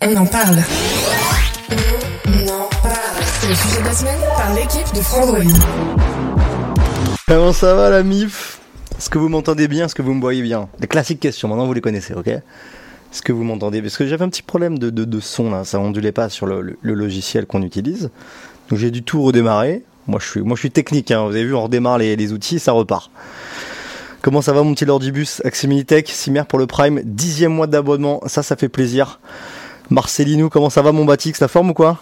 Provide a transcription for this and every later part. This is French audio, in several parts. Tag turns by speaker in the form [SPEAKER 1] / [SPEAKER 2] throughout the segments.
[SPEAKER 1] On en parle. On en parle. C'est le sujet de la semaine par l'équipe de Frandroid.
[SPEAKER 2] Comment ça va la MIF? Est-ce que vous m'entendez bien? Est-ce que vous me voyez bien? Les classiques questions, maintenant vous les connaissez, ok? Est-ce que vous m'entendez? Parce que j'avais un petit problème de, de, son là, ça ondulait pas sur le, logiciel qu'on utilise. Donc j'ai dû tout redémarrer. Moi je suis, moi, je suis technique, hein. vous avez vu, on redémarre les, les outils, ça repart. Comment ça va mon petit Lordibus? Aximilitech, Cimer pour le Prime, dixième mois d'abonnement, ça ça fait plaisir. Marcelino, comment ça va mon Batix, la forme ou quoi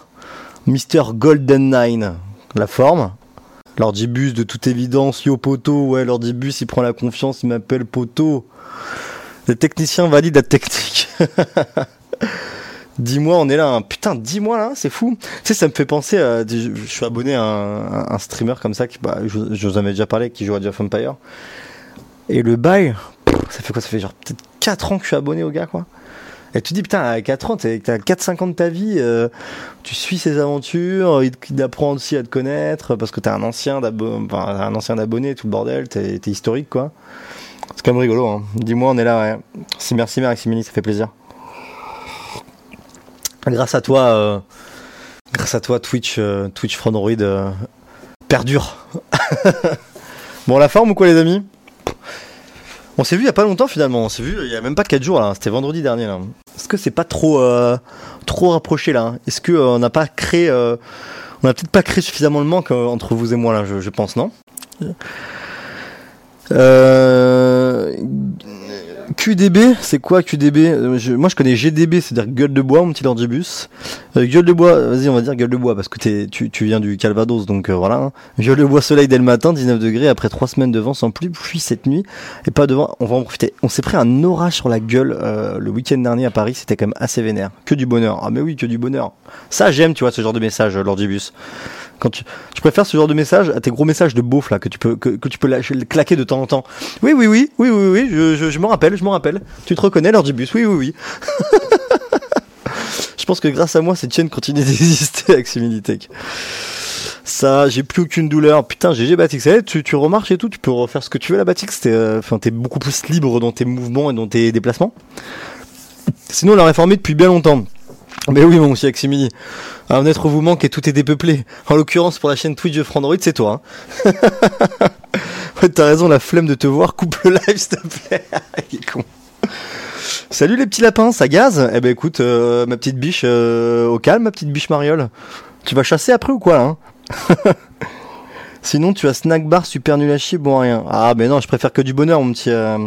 [SPEAKER 2] Mister Golden Nine, la forme Lordibus, de toute évidence, yo poto, ouais, Lordibus, il prend la confiance, il m'appelle poto. Les techniciens valident la technique. Dix mois, on est là, hein. putain, dix mois là, c'est fou. Tu sais, ça me fait penser à. Je, suis abonné à un, streamer comme ça, qui, bah, je, vous en avais déjà parlé, qui joue à of Empire. Et le bail, ça fait quoi? Ça fait genre peut-être 4 ans que je suis abonné au gars, quoi. Et tu te dis, putain, à 4 ans, t'as t'as 4-5 ans de ta vie, euh, tu suis ses aventures, il, il apprend aussi à te connaître, parce que t'es un ancien un ancien d'abonné, tout le bordel, t'es t'es historique, quoi. C'est quand même rigolo, hein. Dis-moi, on est là, ouais. Si, merci, Maximini, ça fait plaisir. Grâce à toi, euh, grâce à toi, Twitch, euh, Twitch Frandroid euh, perdure. bon, la forme ou quoi, les amis? On s'est vu il y a pas longtemps finalement. On s'est vu il y a même pas 4 jours là. C'était vendredi dernier là. Est-ce que c'est pas trop, euh, trop rapproché là Est-ce que euh, n'a pas créé, euh, on a peut-être pas créé suffisamment le manque euh, entre vous et moi là, je, je pense, non? Euh, QDB, c'est quoi QDB Euh, Moi je connais GDB, c'est-à-dire gueule de bois, mon petit Lordibus. Euh, gueule de bois, vas-y, on va dire gueule de bois parce que t'es- tu, tu viens du Calvados, donc euh, voilà. hein. Gueule de bois, soleil dès le matin, 19 degrés après 3 semaines de vent sans pluie, pluie cette nuit et pas de vent. On va en profiter. On s'est pris un orage sur la gueule euh, le week-end dernier à Paris, c'était quand même assez vénère. Que du bonheur. Ah mais oui, que du bonheur. Ça j'aime, tu vois, ce genre de message, Lordibus. Quand tu, je préfère ce genre de message à tes gros messages de beauf là que tu peux que, tu peux claquer de temps en temps. Oui oui oui oui oui oui, je, je, je me rappelle, je me rappelle. Tu te reconnais Lordibus Oui oui oui. je pense que grâce à moi cette chaîne continue d'exister avec Similitech. Ça, j'ai plus aucune douleur. Putain, GG Batix. Tu, tu remarches et tout, tu peux refaire ce que tu veux la Batix. T'es, euh, t'es beaucoup plus libre dans tes mouvements et dans tes déplacements. Sinon, on l'a réformé depuis bien longtemps. Mais oui, mon petit Aximini. Un être vous manque et tout est dépeuplé. En l'occurrence, pour la chaîne Twitch de Frandroid, c'est toi. Hein. ouais, t'as raison, la flemme de te voir. Coupe le live, s'il te plaît. Salut les petits lapins, ça gaze? Eh ben écoute, euh, ma petite biche, euh, au calme, ma petite biche mariole. Tu vas chasser après ou quoi, hein? Sinon, tu as snack bar super nul à chier, bon rien. Ah, mais non, je préfère que du bonheur, mon petit euh,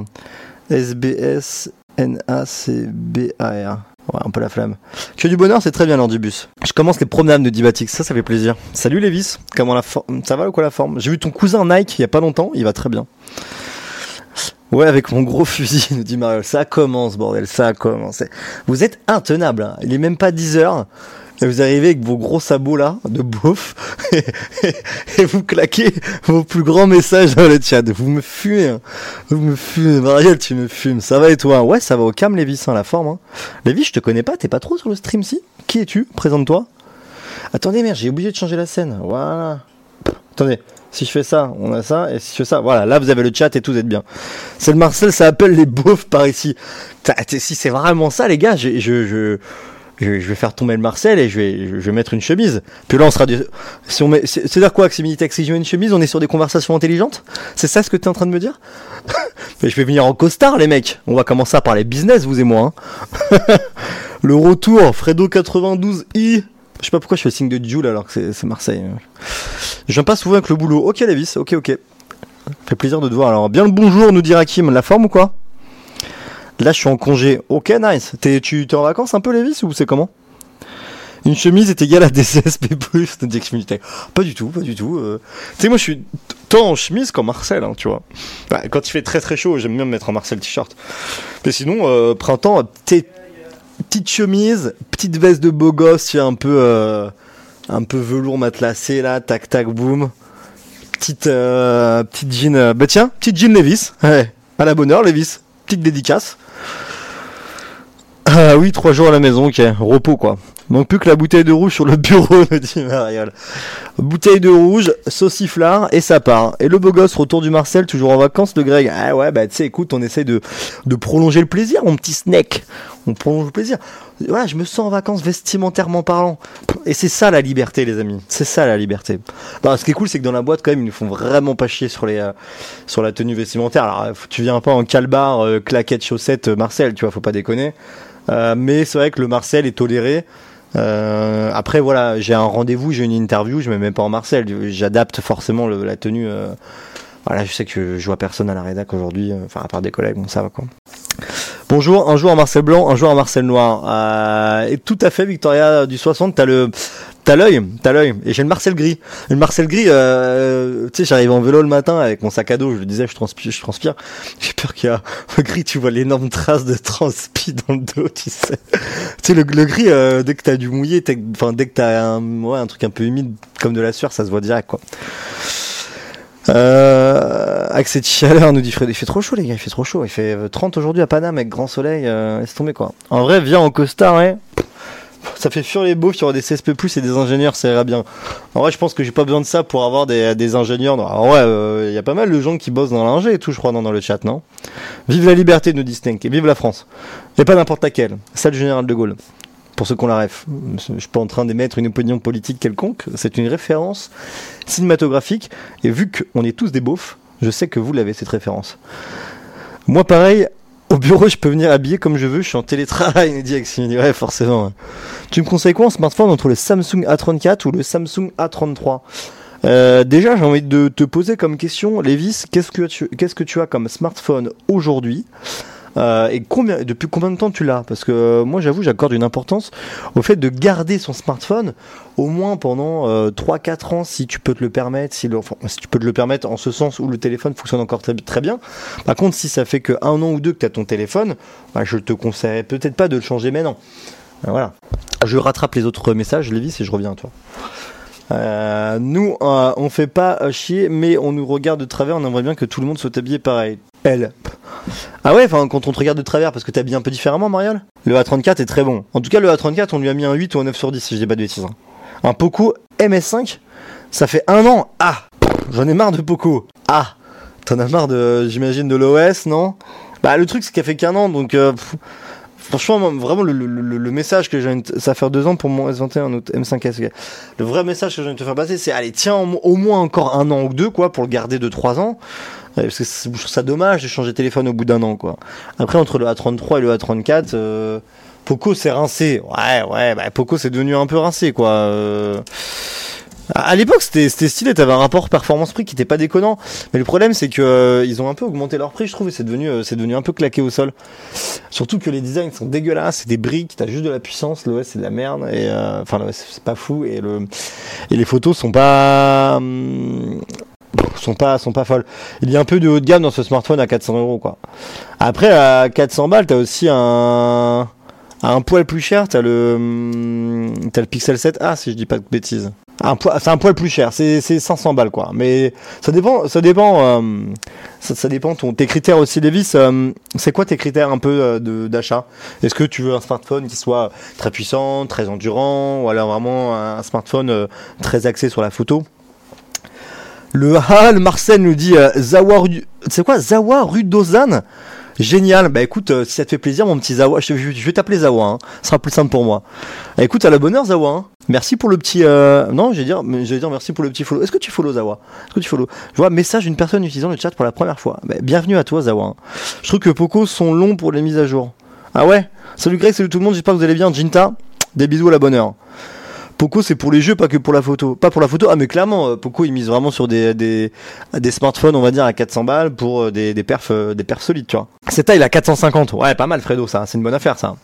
[SPEAKER 2] SBS N-A-C-B-A-R. Ouais, un peu la flamme. Que du bonheur, c'est très bien l'ordibus. Je commence les promenades de Dibatix, ça, ça fait plaisir. Salut Lévis, comment la forme Ça va ou quoi la forme? J'ai vu ton cousin Nike il y a pas longtemps, il va très bien. Ouais, avec mon gros fusil, nous dit Mariol. Ça commence, bordel, ça commence. Vous êtes intenable, hein. il est même pas 10 heures. Et vous arrivez avec vos gros sabots là, de beauf, et, vous claquez vos plus grands messages dans le chat. Vous me fumez, hein. vous me fumez, Marielle, tu me fumes. Ça va et toi? Ouais, ça va au calme, Lévis, hein, la forme. Hein. Lévis, je te connais pas, t'es pas trop sur le stream, si? Qui es-tu? Présente-toi. Attendez, merde, j'ai oublié de changer la scène. Voilà. Attendez, si je fais ça, on a ça, et si je fais ça, voilà, là vous avez le chat et tout, vous êtes bien. C'est le Marcel, ça appelle les beaufs par ici. Si c'est vraiment ça, les gars, je, je, je, vais faire tomber le Marcel et je vais, mettre une chemise. Puis là, on sera. Du... Si on met, c'est- c'est-à-dire quoi, Aximilitech Si je mets une chemise, on est sur des conversations intelligentes? C'est ça ce que tu es en train de me dire? Mais je vais venir en costard, les mecs. On va commencer à parler business, vous et moi. hein. le retour, Fredo92i. Je sais pas pourquoi je fais le signe de Jules alors que c'est- Marseille. Je viens pas souvent avec le boulot. Ok, Lévis, ok, ok. Fait plaisir de te voir. Alors, bien le bonjour, nous dit Hakim. La forme ou quoi? Là, je suis en congé. Ok, nice. T'es, tu es en vacances un peu, Lévis, ou c'est comment? Une chemise est égale à des CSP+, Exmunité. Pas du tout, pas du tout. euh. Tu sais, moi, je suis tant en chemise qu'en Marcel, hein, tu vois. Ouais, quand il fait très très chaud, j'aime bien me mettre en Marcel t-shirt. Mais sinon, euh, printemps, petite, petite chemise, petite veste de beau gosse, un peu, euh, un peu velours matelassé, là, tac tac boum. Petite, euh, petite jean, euh, bah tiens, petite jean Levis. Ouais, à la bonne heure, Levis. Petite dédicace. Ah oui, trois jours à la maison, ok. Repos, quoi. Manque plus que la bouteille de rouge sur le bureau, me dit Mariole. Bouteille de rouge, sauciflard, et ça part. Et le beau gosse, retour du Marcel, toujours en vacances, le Greg. Ah ouais, bah tu sais, écoute, on essaye de, de prolonger le plaisir, mon petit snack. On prolonge le plaisir. Voilà, je me sens en vacances vestimentairement parlant. Et c'est ça la liberté, les amis. C'est ça la liberté. Non, ce qui est cool, c'est que dans la boîte, quand même, ils nous font vraiment pas chier sur les, euh, sur la tenue vestimentaire. Alors, euh, tu viens pas en calbar, euh, claquettes, chaussettes, euh, Marcel, tu vois, faut pas déconner. Euh, mais c'est vrai que le Marcel est toléré. Euh, après voilà, j'ai un rendez-vous, j'ai une interview, je me mets pas en Marcel, j'adapte forcément la tenue. euh, voilà, je sais que je vois personne à la rédac aujourd'hui, enfin à part des collègues, bon ça va quoi. Bonjour, un jour en Marcel blanc, un jour en Marcel noir. Et tout à fait, Victoria du 60, t'as le, t'as l'œil, t'as l'œil. Et j'ai le Marcel gris. Le Marcel gris, euh, tu sais, j'arrive en vélo le matin avec mon sac à dos, je le disais, je transpire, transpire. J'ai peur qu'il y a le gris, tu vois l'énorme trace de transpi dans le dos, tu sais. tu sais, le, gris, euh, dès que t'as du mouillé, enfin, dès que t'as un, truc un peu humide, comme de la sueur, ça se voit direct, quoi. Euh, avec cette chaleur, nous dit Fred, il fait trop chaud les gars, il fait trop chaud. Il fait euh, 30 aujourd'hui à Paname avec grand soleil, euh, laisse tomber quoi. En vrai, viens en costard, ouais. Ça fait fuir les beaufs, il y aura des CSP+, et des ingénieurs, ça ira bien. En vrai, je pense que j'ai pas besoin de ça pour avoir des, ingénieurs. En vrai, euh, il y a pas mal de gens qui bossent dans l'ingé et tout, je crois, dans, dans le chat, non? Vive la liberté, nous dit et vive la France. Et pas n'importe laquelle. Ça, le général de Gaulle. Pour ceux qui ont la ref. Je suis pas en train d'émettre une opinion politique quelconque, c'est une référence cinématographique, et vu qu'on est tous des beaufs, je sais que vous l'avez cette référence. Moi, pareil, au bureau, je peux venir habillé comme je veux, je suis en télétravail, nous dit. Ouais, forcément. Tu me conseilles quoi en smartphone entre le Samsung A34 ou le Samsung A33 Euh, déjà, j'ai envie de te poser comme question, Lévis, qu'est-ce que tu as comme smartphone aujourd'hui? Euh, et depuis combien de temps tu l'as? Parce que euh, moi, j'avoue, j'accorde une importance au fait de garder son smartphone au moins pendant euh, 3-4 ans, si tu peux te le permettre, si, tu peux te le permettre en ce sens où le téléphone fonctionne encore très, bien. Par contre, si ça fait que un an ou deux que tu as ton téléphone, bah, je te conseillerais peut-être pas de le changer maintenant. Euh, Voilà. Je rattrape les autres messages, Lévis, et je reviens à toi. Euh, nous, euh, on fait pas euh, chier, mais on nous regarde de travers. On aimerait bien que tout le monde soit habillé pareil. Elle. Ah ouais, enfin, quand on te regarde de travers, parce que t'habilles un peu différemment, Mariole? Le A34 est très bon. En tout cas, le A34, on lui a mis un 8 ou un 9 sur 10, si je dis pas de bêtises. hein. Un Poco MS5, ça fait un an. Ah J'en ai marre de Poco. Ah T'en as marre de, j'imagine, de l'OS, non? Bah, le truc, c'est qu'il a fait qu'un an, donc. euh, Franchement, vraiment, le, le- le- message que j'ai, ça va faire deux ans pour mon S21 Note M5S. ok. Le vrai message que j'ai envie de te faire passer, c'est allez, tiens au, moins encore un an ou deux, quoi, pour le garder de trois ans. Parce que je trouve ça dommage de changer de téléphone au bout d'un an, quoi. Après, entre le A33 et le A34, euh, Poco c'est rincé. Ouais, ouais, bah, Poco c'est devenu un peu rincé, quoi. Euh, à l'époque, c'était stylé, t'avais un rapport performance-prix qui était pas déconnant. Mais le problème, c'est que euh, ils ont un peu augmenté leur prix, je trouve, et c'est devenu, euh, c'est devenu un peu claqué au sol. Surtout que les designs sont dégueulasses, c'est des briques, t'as juste de la puissance, l'OS c'est de la merde, et euh, enfin l'OS c'est pas fou, et le et les photos sont pas hum, sont pas sont pas folles. Il y a un peu de haut de gamme dans ce smartphone à 400 euros quoi. Après à 400 balles, t'as aussi un un poil plus cher, t'as le hum, t'as le Pixel 7A si je dis pas de bêtises. Un c'est un poil plus cher, c'est c'est 500 balles quoi. Mais ça dépend, ça dépend, euh, ça, ça dépend ton tes critères aussi, Davis. euh, c'est quoi tes critères un peu euh, d'achat? Est-ce que tu veux un smartphone qui soit très puissant, très endurant, ou alors vraiment un smartphone euh, très axé sur la photo? Le le Marcel nous dit euh, Zawa, Ru- c'est quoi? Zawa Rudozan? Génial, bah écoute, euh, si ça te fait plaisir, mon petit Zawa, je, vais t'appeler Zawa, hein. ce sera plus simple pour moi. Bah, écoute, à la bonne heure, Zawa. hein. Merci pour le petit. euh, Non, je vais dire, mais je vais dire merci pour le petit follow. Est-ce que tu follow Zawa? Est-ce que tu follow? Je vois message d'une personne utilisant le chat pour la première fois. Bah, bienvenue à toi, Zawa. hein. Je trouve que Poco sont longs pour les mises à jour. Ah ouais? Salut Greg, salut tout le monde, j'espère que vous allez bien. Jinta, des bisous à la bonne heure. Poco c'est pour les jeux, pas que pour la photo. Pas pour la photo, ah mais clairement, euh, Poco il mise vraiment sur des, des, smartphones, on va dire, à 400 balles pour euh, des, des perfs, euh, des perfs solides, tu vois. Cette taille, il a 450. Ouais, pas mal, Fredo, ça. C'est une bonne affaire, ça.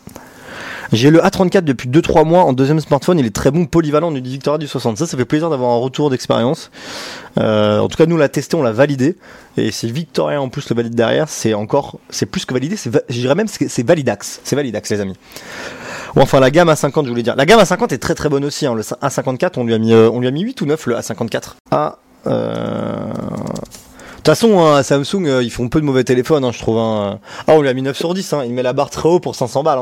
[SPEAKER 2] J'ai le A34 depuis 2-3 mois en deuxième smartphone. Il est très bon, polyvalent, du Victoria du 60. Ça, ça fait plaisir d'avoir un retour d'expérience. En tout cas, nous, on l'a testé, on l'a validé. Et si Victoria en plus le valide derrière, c'est encore, c'est plus que validé. C'est, je dirais même, c'est, c'est validax. C'est validax, les amis. Ou enfin, la gamme A50, je voulais dire. La gamme A50 est très très bonne aussi. Hein. Le A54, on lui a mis, euh, on lui a mis 8 ou 9 le A54. Ah, euh... De toute façon, hein, Samsung, euh, ils font peu de mauvais téléphones, hein, je trouve. Hein. Ah, on lui a mis 9 sur 10. Hein. Il met la barre très haut pour 500 balles.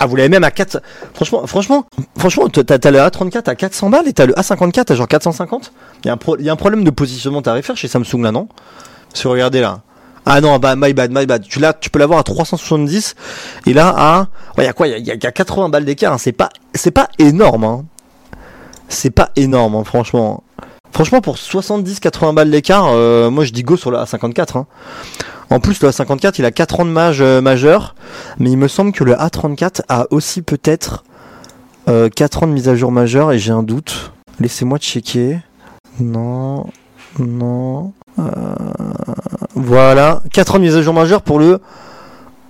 [SPEAKER 2] Ah, vous l'avez même à 4. Franchement, franchement, franchement, t'as, le A34 à 400 balles et t'as le A54 à genre 450. Il y, a un pro- il y a un problème de positionnement tarifaire chez Samsung là, non? Si vous regardez là. Ah non, bah my bad, my bad. Tu, l'as, tu peux l'avoir à 370 et là à. Ouais, il y a quoi Il y a, il y a- il y a 80 balles d'écart. hein. C'est pas, c'est pas énorme. Hein. C'est pas énorme, hein, franchement. Franchement, pour 70-80 balles d'écart, euh, moi je dis go sur le A54. Hein. En plus, le A54, il a 4 ans de mage euh, majeur, mais il me semble que le A34 a aussi peut-être euh, 4 ans de mise à jour majeure, et j'ai un doute. Laissez-moi checker. Non, non. Euh, Voilà, 4 ans de mise à jour majeure pour le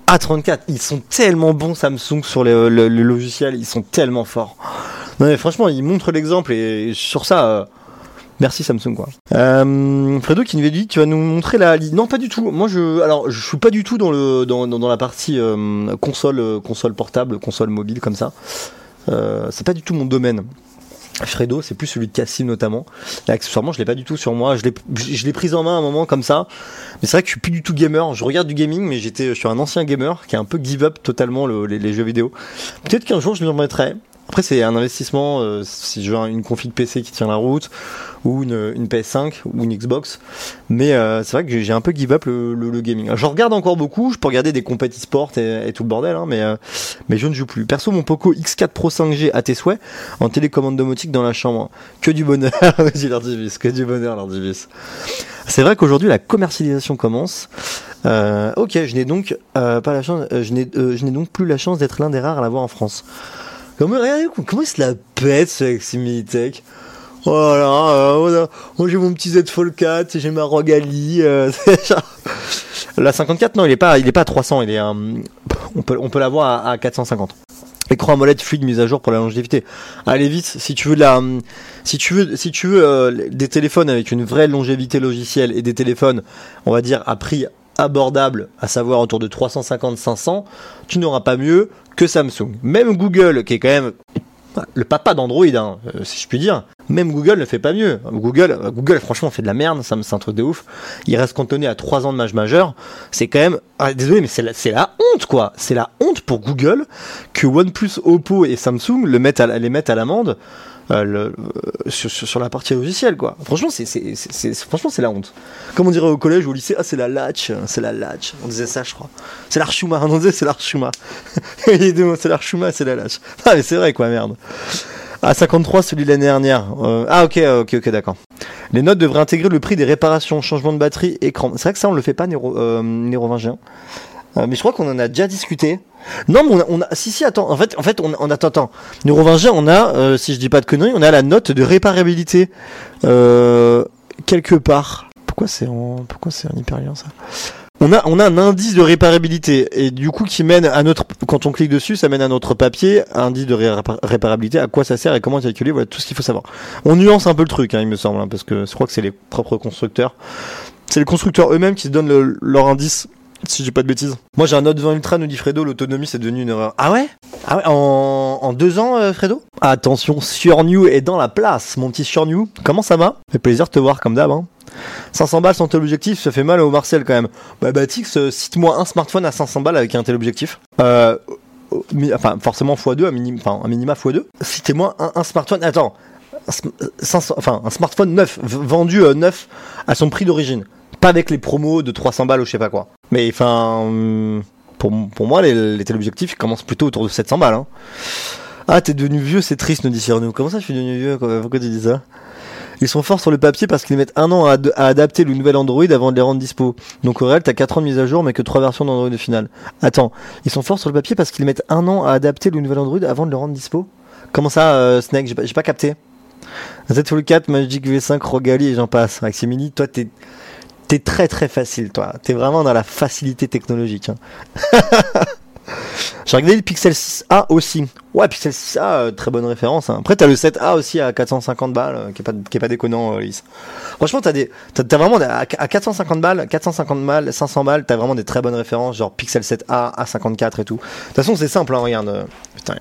[SPEAKER 2] A34. Ils sont tellement bons Samsung sur le, le- le logiciel, ils sont tellement forts. Non mais franchement, ils montrent l'exemple et sur ça, euh, merci Samsung quoi. Euh, Fredo qui nous dit, tu vas nous montrer la Non pas du tout. Moi je, alors je suis pas du tout dans le dans, la partie console console portable, console mobile comme ça. C'est pas du tout mon domaine. Fredo, c'est plus celui de Cassim notamment. Et accessoirement, je l'ai pas du tout sur moi. Je l'ai, je prise en main à un moment comme ça. Mais c'est vrai que je suis plus du tout gamer. Je regarde du gaming, mais j'étais, suis un ancien gamer qui a un peu give up totalement le- les, les jeux vidéo. Peut-être qu'un jour je m'y remettrai. Après, c'est un investissement euh, si je veux un- une config PC qui tient la route, ou une, une PS5, ou une Xbox. Mais euh, c'est vrai que j'ai un peu give up le, le- le gaming. Je regarde encore beaucoup, je peux regarder des compétitions sport et, tout le bordel, hein, mais, euh, mais je ne joue plus. Perso, mon Poco X4 Pro 5G à tes souhaits, en télécommande domotique dans la chambre. Que du bonheur, dit Lardivis, que du bonheur, Lardivis. C'est vrai qu'aujourd'hui, la commercialisation commence. Euh, ok, je n'ai donc euh, pas la chance, euh, je n'ai donc plus la chance d'être l'un des rares à l'avoir en France. Comment, regardez, comment il se la pète ce Maxi Minitech Voilà, euh, moi j'ai mon petit Z Fold 4, j'ai ma Rogali. euh, la 54, non, il est pas, il est pas à 300, il est, euh, on peut, on peut l'avoir à, à 450. Écran AMOLED fluide mise à jour pour la longévité. Allez vite, si tu veux la, hum, si tu veux, si tu veux euh, des téléphones avec une vraie longévité logicielle et des téléphones, on va dire à prix abordable, à savoir autour de 350-500, tu n'auras pas mieux que Samsung. Même Google, qui est quand même le papa d'Android, hein, euh, si je puis dire, même Google ne fait pas mieux. Google, euh, Google franchement fait de la merde, ça me- c'est un truc de ouf. Il reste cantonné à 3 ans de mage majeur. C'est quand même, ah, désolé, mais c'est la, honte quoi. C'est la honte pour Google que OnePlus, Oppo et Samsung le les mettent à l'amende. Euh, euh, sur, la partie logicielle quoi. Franchement c'est franchement c'est la honte. Comme on dirait au collège ou au lycée, ah c'est la latch, c'est la latch. On disait ça je crois. C'est l'archuma, on disait c'est l'archuma. C'est l'archuma, c'est la latch. Ah mais c'est vrai quoi merde. Ah 53 celui de l'année dernière. Euh, ah ok ok ok d'accord. Les notes devraient intégrer le prix des réparations, changement de batterie, écran. C'est vrai que ça on le fait pas 21. Euh, mais je crois qu'on en a déjà discuté. Non, mais on a, on si si attends, en fait, en fait, on, on attend, attends. Neuro 20 on a, euh, si je dis pas de conneries, on a la note de réparabilité euh, quelque part. Pourquoi c'est en, pourquoi c'est en hyperlien ça? On a, on a un indice de réparabilité et du coup qui mène à notre, quand on clique dessus, ça mène à notre papier, indice de répa- réparabilité, à quoi ça sert et comment calculer, voilà tout ce qu'il faut savoir. On nuance un peu le truc, hein, il me semble, hein, parce que je crois que c'est les propres constructeurs, c'est les constructeurs eux-mêmes qui se donnent le- leur indice si j'ai pas de bêtises. Moi j'ai un Note 20 Ultra, nous dit Fredo, l'autonomie c'est devenu une erreur. Ah ouais? Ah ouais, en, deux ans, euh, Fredo? Attention, Surnew est dans la place, mon petit Surnew. Comment ça va? Fait plaisir de te voir comme d'hab. Hein. 500 balles sans tel objectif, ça fait mal au Marcel quand même. Bah Batix, euh, cite-moi un smartphone à 500 balles avec un tel objectif. Euh, au mi- enfin, forcément x2, un, minim, enfin, un minima x2. Citez-moi un, smartphone. Attends. un sm- euh, 500 enfin, un smartphone neuf, vendu euh, neuf à son prix d'origine. Pas avec les promos de 300 balles ou je sais pas quoi. Mais enfin, hum, pour, moi, les, les téléobjectifs commencent plutôt autour de 700 balles. Hein. Ah, t'es devenu vieux, c'est triste, nous dit Cyrano. Comment ça, je suis devenu vieux quoi? Pourquoi tu dis ça? Ils sont forts sur le papier parce qu'ils mettent un an à, ad- à adapter le nouvel Android avant de les rendre dispo. Donc au réel, t'as 4 ans de mise à jour, mais que 3 versions d'Android au final. Attends, ils sont forts sur le papier parce qu'ils mettent un an à adapter le nouvel Android avant de le rendre dispo? Comment ça, euh, Snake? J'ai pas, capté. Z Fold 4, Magic V5, Rogali et j'en passe. Maximini, toi, t'es T'es très très facile, toi. T'es vraiment dans la facilité technologique. hein. J'ai regardé le Pixel 6A aussi. Ouais, Pixel 6A, euh, très bonne référence. Hein. Après, t'as le 7A aussi à 450 balles, euh, qui, est pas, qui est pas déconnant, euh, Lys. Franchement, t'as des, t'as, vraiment, à, à 450 balles, 450 balles, 500 balles, t'as vraiment des très bonnes références, genre Pixel 7A, A54 et tout. De toute façon, c'est simple, hein, regarde. Putain,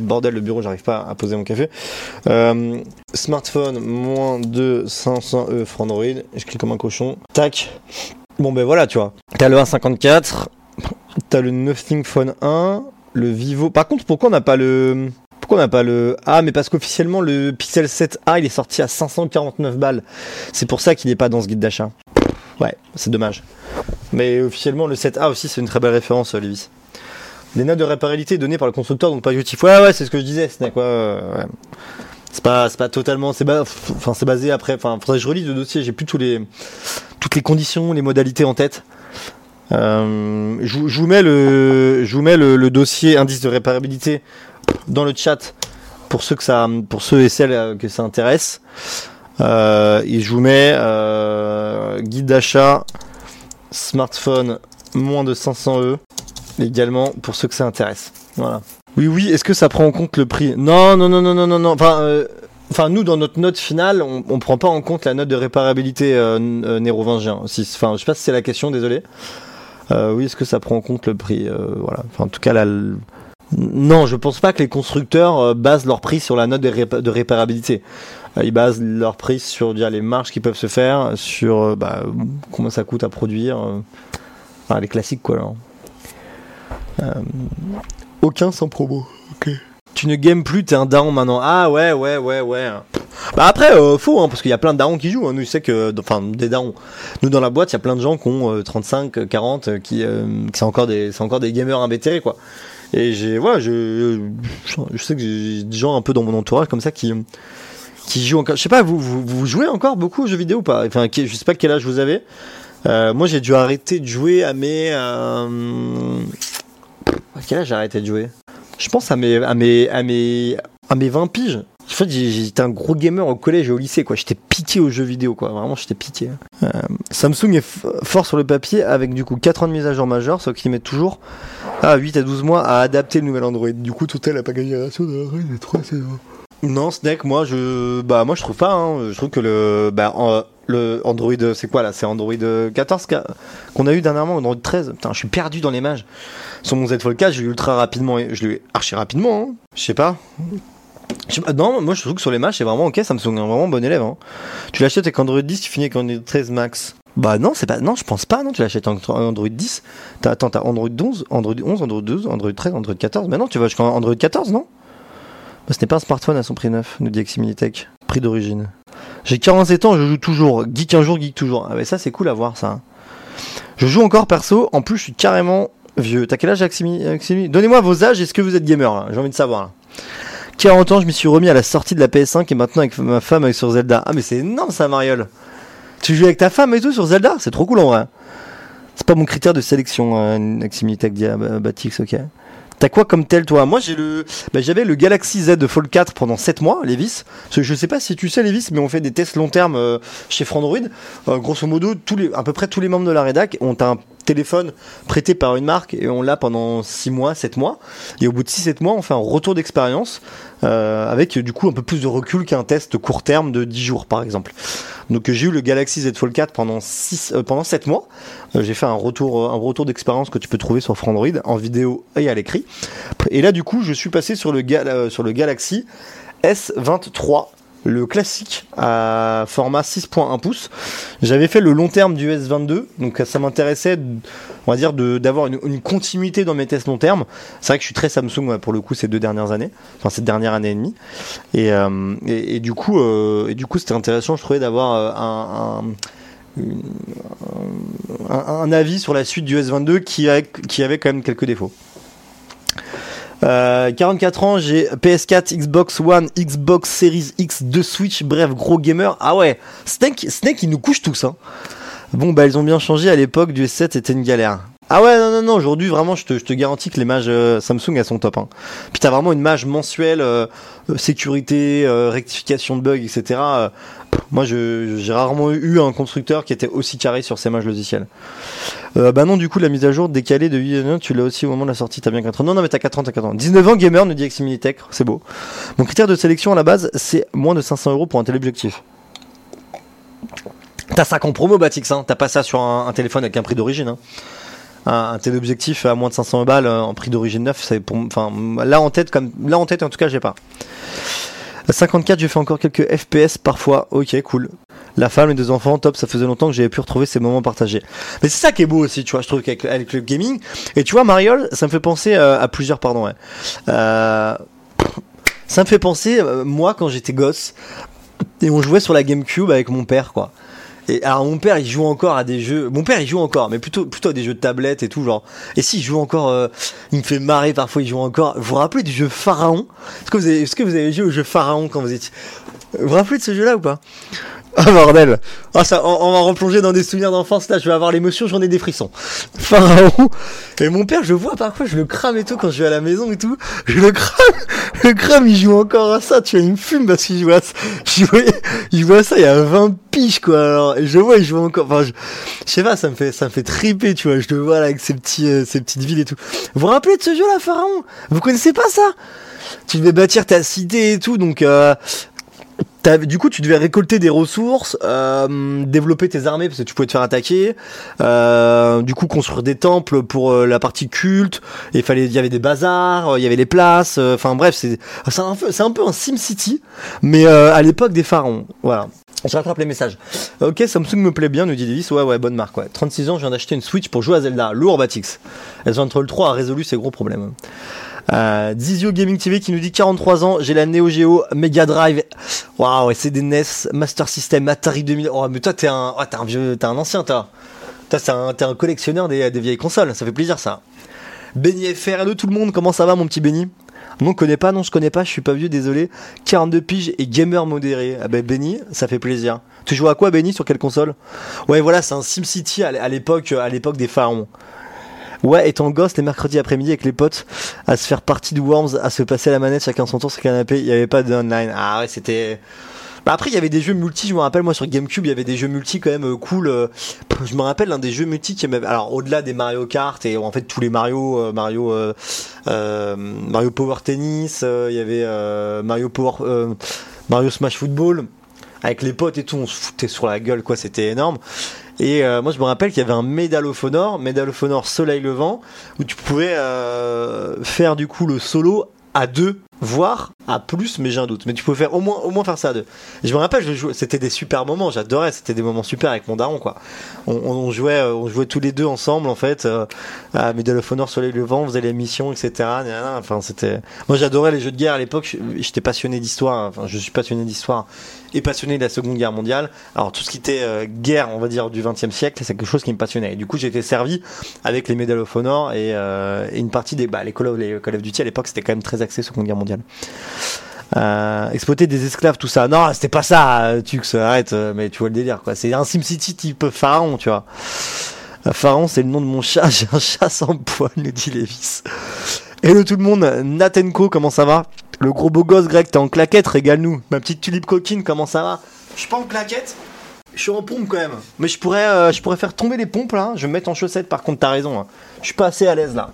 [SPEAKER 2] bordel, le bureau, j'arrive pas à poser mon café. Smartphone, moins de 500 E Android. Je clique comme un cochon. Tac. Bon, ben voilà, tu vois. T'as le A54, t'as le Nothing Phone 1, le Vivo. Par contre, pourquoi on n'a pas le. Pourquoi on n'a pas le. Ah, mais parce qu'officiellement, le Pixel 7A, il est sorti à 549 balles. C'est pour ça qu'il n'est pas dans ce guide d'achat. Ouais, c'est dommage. Mais officiellement, le 7A aussi, c'est une très belle référence, euh, Lévis. Les notes de réparabilité données par le constructeur, donc pas objectif. Ouais, ouais, c'est ce que je disais, c'est quoi. C'est pas, pas totalement. C'est ba- enfin, c'est basé après. Enfin, faudrait que je relise le dossier. J'ai plus tous les, toutes les conditions, les modalités en tête. Euh, je, vous- mets le, dossier indice de réparabilité dans le chat pour ceux que ça, pour ceux et celles euh, que ça intéresse. Euh, et je vous mets guide d'achat smartphone moins de 500 E également pour ceux que ça intéresse. Voilà. Oui, oui. Est-ce que ça prend en compte le prix? Non, non, non, non, non, non, non. Enfin, enfin, nous dans notre note finale, on, on prend pas en compte la note de réparabilité nérovingien. Enfin, je sais pas si c'est la question. Désolé. Euh, oui, est-ce que ça prend en compte le prix euh, Voilà. En tout cas, Non, je pense pas que les constructeurs euh, basent leur prix sur la note de, de réparabilité. Ils basent leur prix sur déjà les marges qui peuvent se faire, sur bah, combien ça coûte à produire. les classiques, quoi. aucun sans promo. Tu ne games plus, t'es un daron maintenant. Ah ouais, ouais, ouais, ouais. Bah après, euh, faux, hein, parce qu'il y a plein de darons qui jouent. Hein. Nous, je que, enfin, des darons. Nous, dans la boîte, il y a plein de gens qui ont euh, 35, euh, 40, euh, qui, euh, qui sont encore des, c'est encore des gamers imbéterés, quoi. Et j'ai, ouais, je, je, sais que j'ai des gens un peu dans mon entourage comme ça qui, qui jouent encore. Je sais pas, vous, vous, jouez encore beaucoup aux jeux vidéo ou pas? Enfin, je sais pas quel âge vous avez. Moi, j'ai dû arrêter de jouer à mes. À quel âge j'ai arrêté de jouer? Je pense à mes, à mes, à mes, à mes 20 piges. En fait, j'ai- j'étais un gros gamer au collège et au lycée, quoi. J'étais piqué aux jeux vidéo, quoi. Vraiment, j'étais piqué. Euh, Samsung est fort sur le papier avec du coup 4 ans de mise à jour majeure, sauf qu'ils mettent toujours à 8 à 12 mois à adapter le nouvel Android. Du coup, tout est la de Android est 3 Non, Snake, moi je bah moi je trouve pas hein. je trouve que le bah le Android c'est quoi là? C'est Android 14 qu'a- qu'on a eu dernièrement Android 13. Putain, je suis perdu dans les mages. Sur mon Z Fold 4, je l'ai eu ultra rapidement je l'ai archi rapidement hein. Je sais pas. Pas, non, moi je trouve que sur les matchs c'est vraiment ok, Samsung est vraiment bon élève. Hein. Tu l'achètes avec Android 10, tu finis avec Android 13 Max. Bah non, c'est pas, non, je pense pas. Non, tu l'achètes en Android 10. T'as, attends, t'as Android 11, Android 11, Android 12, Android 13, Android 14. Mais non, tu vas jusqu'en Android 14, non? Bah, Ce n'est pas un smartphone à son prix neuf, nous dit Eximilitech. Prix d'origine. J'ai 47 ans, je joue toujours. Geek un jour, geek toujours. Ah, mais ça, c'est cool à voir, ça. hein. Je joue encore perso. En plus, je suis carrément vieux. T'as quel âge, Aximi, Donnez-moi vos âges. Est-ce que vous êtes gamer là J'ai envie de savoir. Là. 40 ans, je m'y suis remis à la sortie de la PS5 et maintenant avec ma femme avec sur Zelda. Ah, mais c'est énorme ça, Mariole. Tu joues avec ta femme et tout sur Zelda? C'est trop cool en vrai. C'est pas mon critère de sélection, euh, Aximilitech dit ah, bah, Batix, ok. T'as quoi comme tel toi? Moi j'ai le, bah, j'avais le Galaxy Z de Fold 4 pendant 7 mois, Lévis. Parce que je sais pas si tu sais Lévis, mais on fait des tests long terme euh, chez Frandroid. Euh, grosso modo, à peu près tous les membres de la rédac ont un téléphone prêté par une marque et on l'a pendant 6 mois, 7 mois. Et au bout de 6-7 mois, on fait un retour d'expérience euh, avec du coup un peu plus de recul qu'un test court terme de 10 jours par exemple. Donc j'ai eu le Galaxy Z Fold 4 pendant 6 euh, pendant 7 mois. Euh, j'ai fait un retour euh, un retour d'expérience que tu peux trouver sur Frandroid en vidéo et à l'écrit. Et là du coup, je suis passé sur le sur le Galaxy S23 le classique à format 6.1 pouces. J'avais fait le long terme du S22, donc ça m'intéressait, d'avoir une, continuité dans mes tests long terme. C'est vrai que je suis très Samsung pour le coup ces deux dernières années, enfin cette dernière année et demie. Et, euh, euh, du coup, c'était intéressant, je trouvais, d'avoir euh, un, avis sur la suite du S22 qui, a- qui avait quand même quelques défauts. Euh, 44 ans, j'ai PS4, Xbox One, Xbox Series X, 2 Switch, bref, gros gamer. Ah ouais, Snake, Snake il nous couche tous. Hein. Bon, bah ils ont bien changé, à l'époque du S7 c'était une galère. Ah ouais, non, non, non, aujourd'hui, vraiment, je te, garantis que les mages euh, Samsung, elles sont top. Hein. Puis t'as vraiment une mage mensuelle, euh, euh, sécurité, rectification de bugs, etc. Moi, j'ai rarement eu un constructeur qui était aussi carré sur ses mages logiciels. Bah non, du coup, la mise à jour décalée de 8 ans, tu l'as aussi au moment de la sortie, t'as bien 4 ans. Non, non, mais t'as 4 ans, t'as 4 ans. 19 ans, gamer, nous dit Eximilitech, c'est beau. Mon critère de sélection à la base, c'est moins de 500 euros pour un téléobjectif. T'as 5 en promo, Batix, hein. T'as pas ça sur un, un téléphone avec un prix d'origine, hein. Un, un téléobjectif à moins de 500 balles euh, en prix d'origine neuf, c'est pour, là en tête, comme, là en tête, en tout cas, j'ai pas. À 54, je fais encore quelques FPS parfois. Ok, cool. La femme, les deux enfants, top. Ça faisait longtemps que j'avais pu retrouver ces moments partagés. Mais c'est ça qui est beau aussi, tu vois. Je trouve qu'avec avec le gaming. Et tu vois, Mariol, ça me fait penser euh, à plusieurs, pardon. Ouais. Euh, ça me fait penser, moi, quand j'étais gosse, et on jouait sur la GameCube avec mon père, quoi. Et alors mon père il joue encore à des jeux. Mon père il joue encore, mais plutôt à des jeux de tablette et tout genre. Et si il joue encore, euh, il me fait marrer parfois. Il joue encore. Vous vous rappelez du jeu Pharaon? Est-ce que vous avez, est-ce que vous avez joué au jeu Pharaon quand vous étiez Vous vous rappelez de ce jeu-là ou pas? Ah bordel Ah ça, on, on va replonger dans des souvenirs d'enfance là. Je vais avoir l'émotion, j'en ai des frissons. Pharaon. Et mon père, je vois parfois, je le crame et tout quand je vais à la maison et tout. Je le crame, le crame, il joue encore à ça. Tu vois, il me fume parce qu'il joue à ça. Il jouait, il à ça il y a 20 piges quoi. Alors, je vois, il joue encore. Enfin, je, je sais pas, ça me fait, ça me fait triper, tu vois. Je le vois là avec ses petits, euh, ses petites villes et tout. Vous vous rappelez de ce jeu là, Pharaon? Vous connaissez pas ça? Tu devais bâtir ta cité et tout, donc. Euh, du coup, tu devais récolter des ressources, euh, développer tes armées parce que tu pouvais te faire attaquer. euh, du coup, construire des temples pour euh, la partie culte. Il fallait, il y avait des bazars, euh, il y avait les places. euh, Enfin bref, c'est c'est un, un peu un Sim City, mais à l'époque des pharaons. Voilà. Je rattrape les messages. Ok, Samsung me plaît bien, nous dit Davis. Ouais, ouais, bonne marque. Ouais. 36 ans, je viens d'acheter une Switch pour jouer à Zelda. Lourd, Batix. L3 a résolu ses gros problèmes. Euh, Dizio Gaming TV qui nous dit 43 ans, j'ai la Neo Geo, Mega Drive, waouh, c'est des NES, Master System, Atari 2000. Oh, mais toi, t'es un, oh, un vieux, t'es un ancien, toi. T'es un, collectionneur des, vieilles consoles, ça fait plaisir, ça. Benny FR, hello tout le monde, comment ça va, mon petit Benny? Non, connais pas, non, je connais pas, je suis pas vieux, désolé. 42 piges et gamer modéré. Ah ben, Benny, ça fait plaisir. Tu joues à quoi, Benny, sur quelle console? Ouais, voilà, c'est un SimCity à l'époque, à l'époque des pharaons. Ouais, étant gosse, les mercredis après-midi avec les potes, à se faire partie de Worms, à se passer la manette chacun son tour sur le canapé, il n'y avait pas de online. Ah ouais, c'était... Bah après, il y avait des jeux multi, je me rappelle, moi sur GameCube, il y avait des jeux multi quand même euh, cool. euh, je me rappelle l'un des jeux multi qui m'avait... Alors au-delà des Mario Kart et en fait tous les Mario, euh, Mario, Mario Power Tennis, il y avait Mario Power... Mario Smash Football. Avec les potes et tout, on se foutait sur la gueule, quoi, c'était énorme. Et euh, moi, je me rappelle qu'il y avait un Medal of Honor, Medal of Honor Soleil Levant, où tu pouvais euh, faire du coup le solo à deux, voire à plus, mais j'ai un doute. Mais tu pouvais faire au moins, au moins faire ça à deux. Je me rappelle, je c'était des super moments, j'adorais, c'était des moments super avec mon daron, quoi. On, on- jouait, euh, on jouait tous les deux ensemble, en fait, euh, à Medal of Honor Soleil Levant, on faisait les missions, etc. Enfin, c'était. Moi, j'adorais les jeux de guerre à l'époque. J'étais passionné d'histoire. Enfin, je suis passionné d'histoire et passionné de la Seconde Guerre mondiale. Alors tout ce qui était euh, guerre, on va dire du XXe siècle, c'est quelque chose qui me passionnait. Et du coup, j'ai été servi avec les Medal of Honor et, euh, et une partie des bah, les Call of, Call of Duty à l'époque, c'était quand même très axé Seconde Guerre mondiale. Euh, exploiter des esclaves, tout ça. Non, c'était pas ça, euh, Tux, arrête, euh, mais tu vois le délire, quoi. C'est un SimCity type pharaon, tu vois. Pharaon, c'est le nom de mon chat, j'ai un chat sans poil, nous dit Lévis. Hello tout le monde, Natenko, comment ça va? Le gros beau gosse grec, t'es en claquette, régale-nous. Ma petite tulipe coquine, comment ça va? Je suis pas en claquette, je suis en pompe quand même. Mais je pourrais, euh, je pourrais faire tomber les pompes là, je vais me mettre en chaussettes par contre, t'as raison. hein. Je suis pas assez à l'aise là.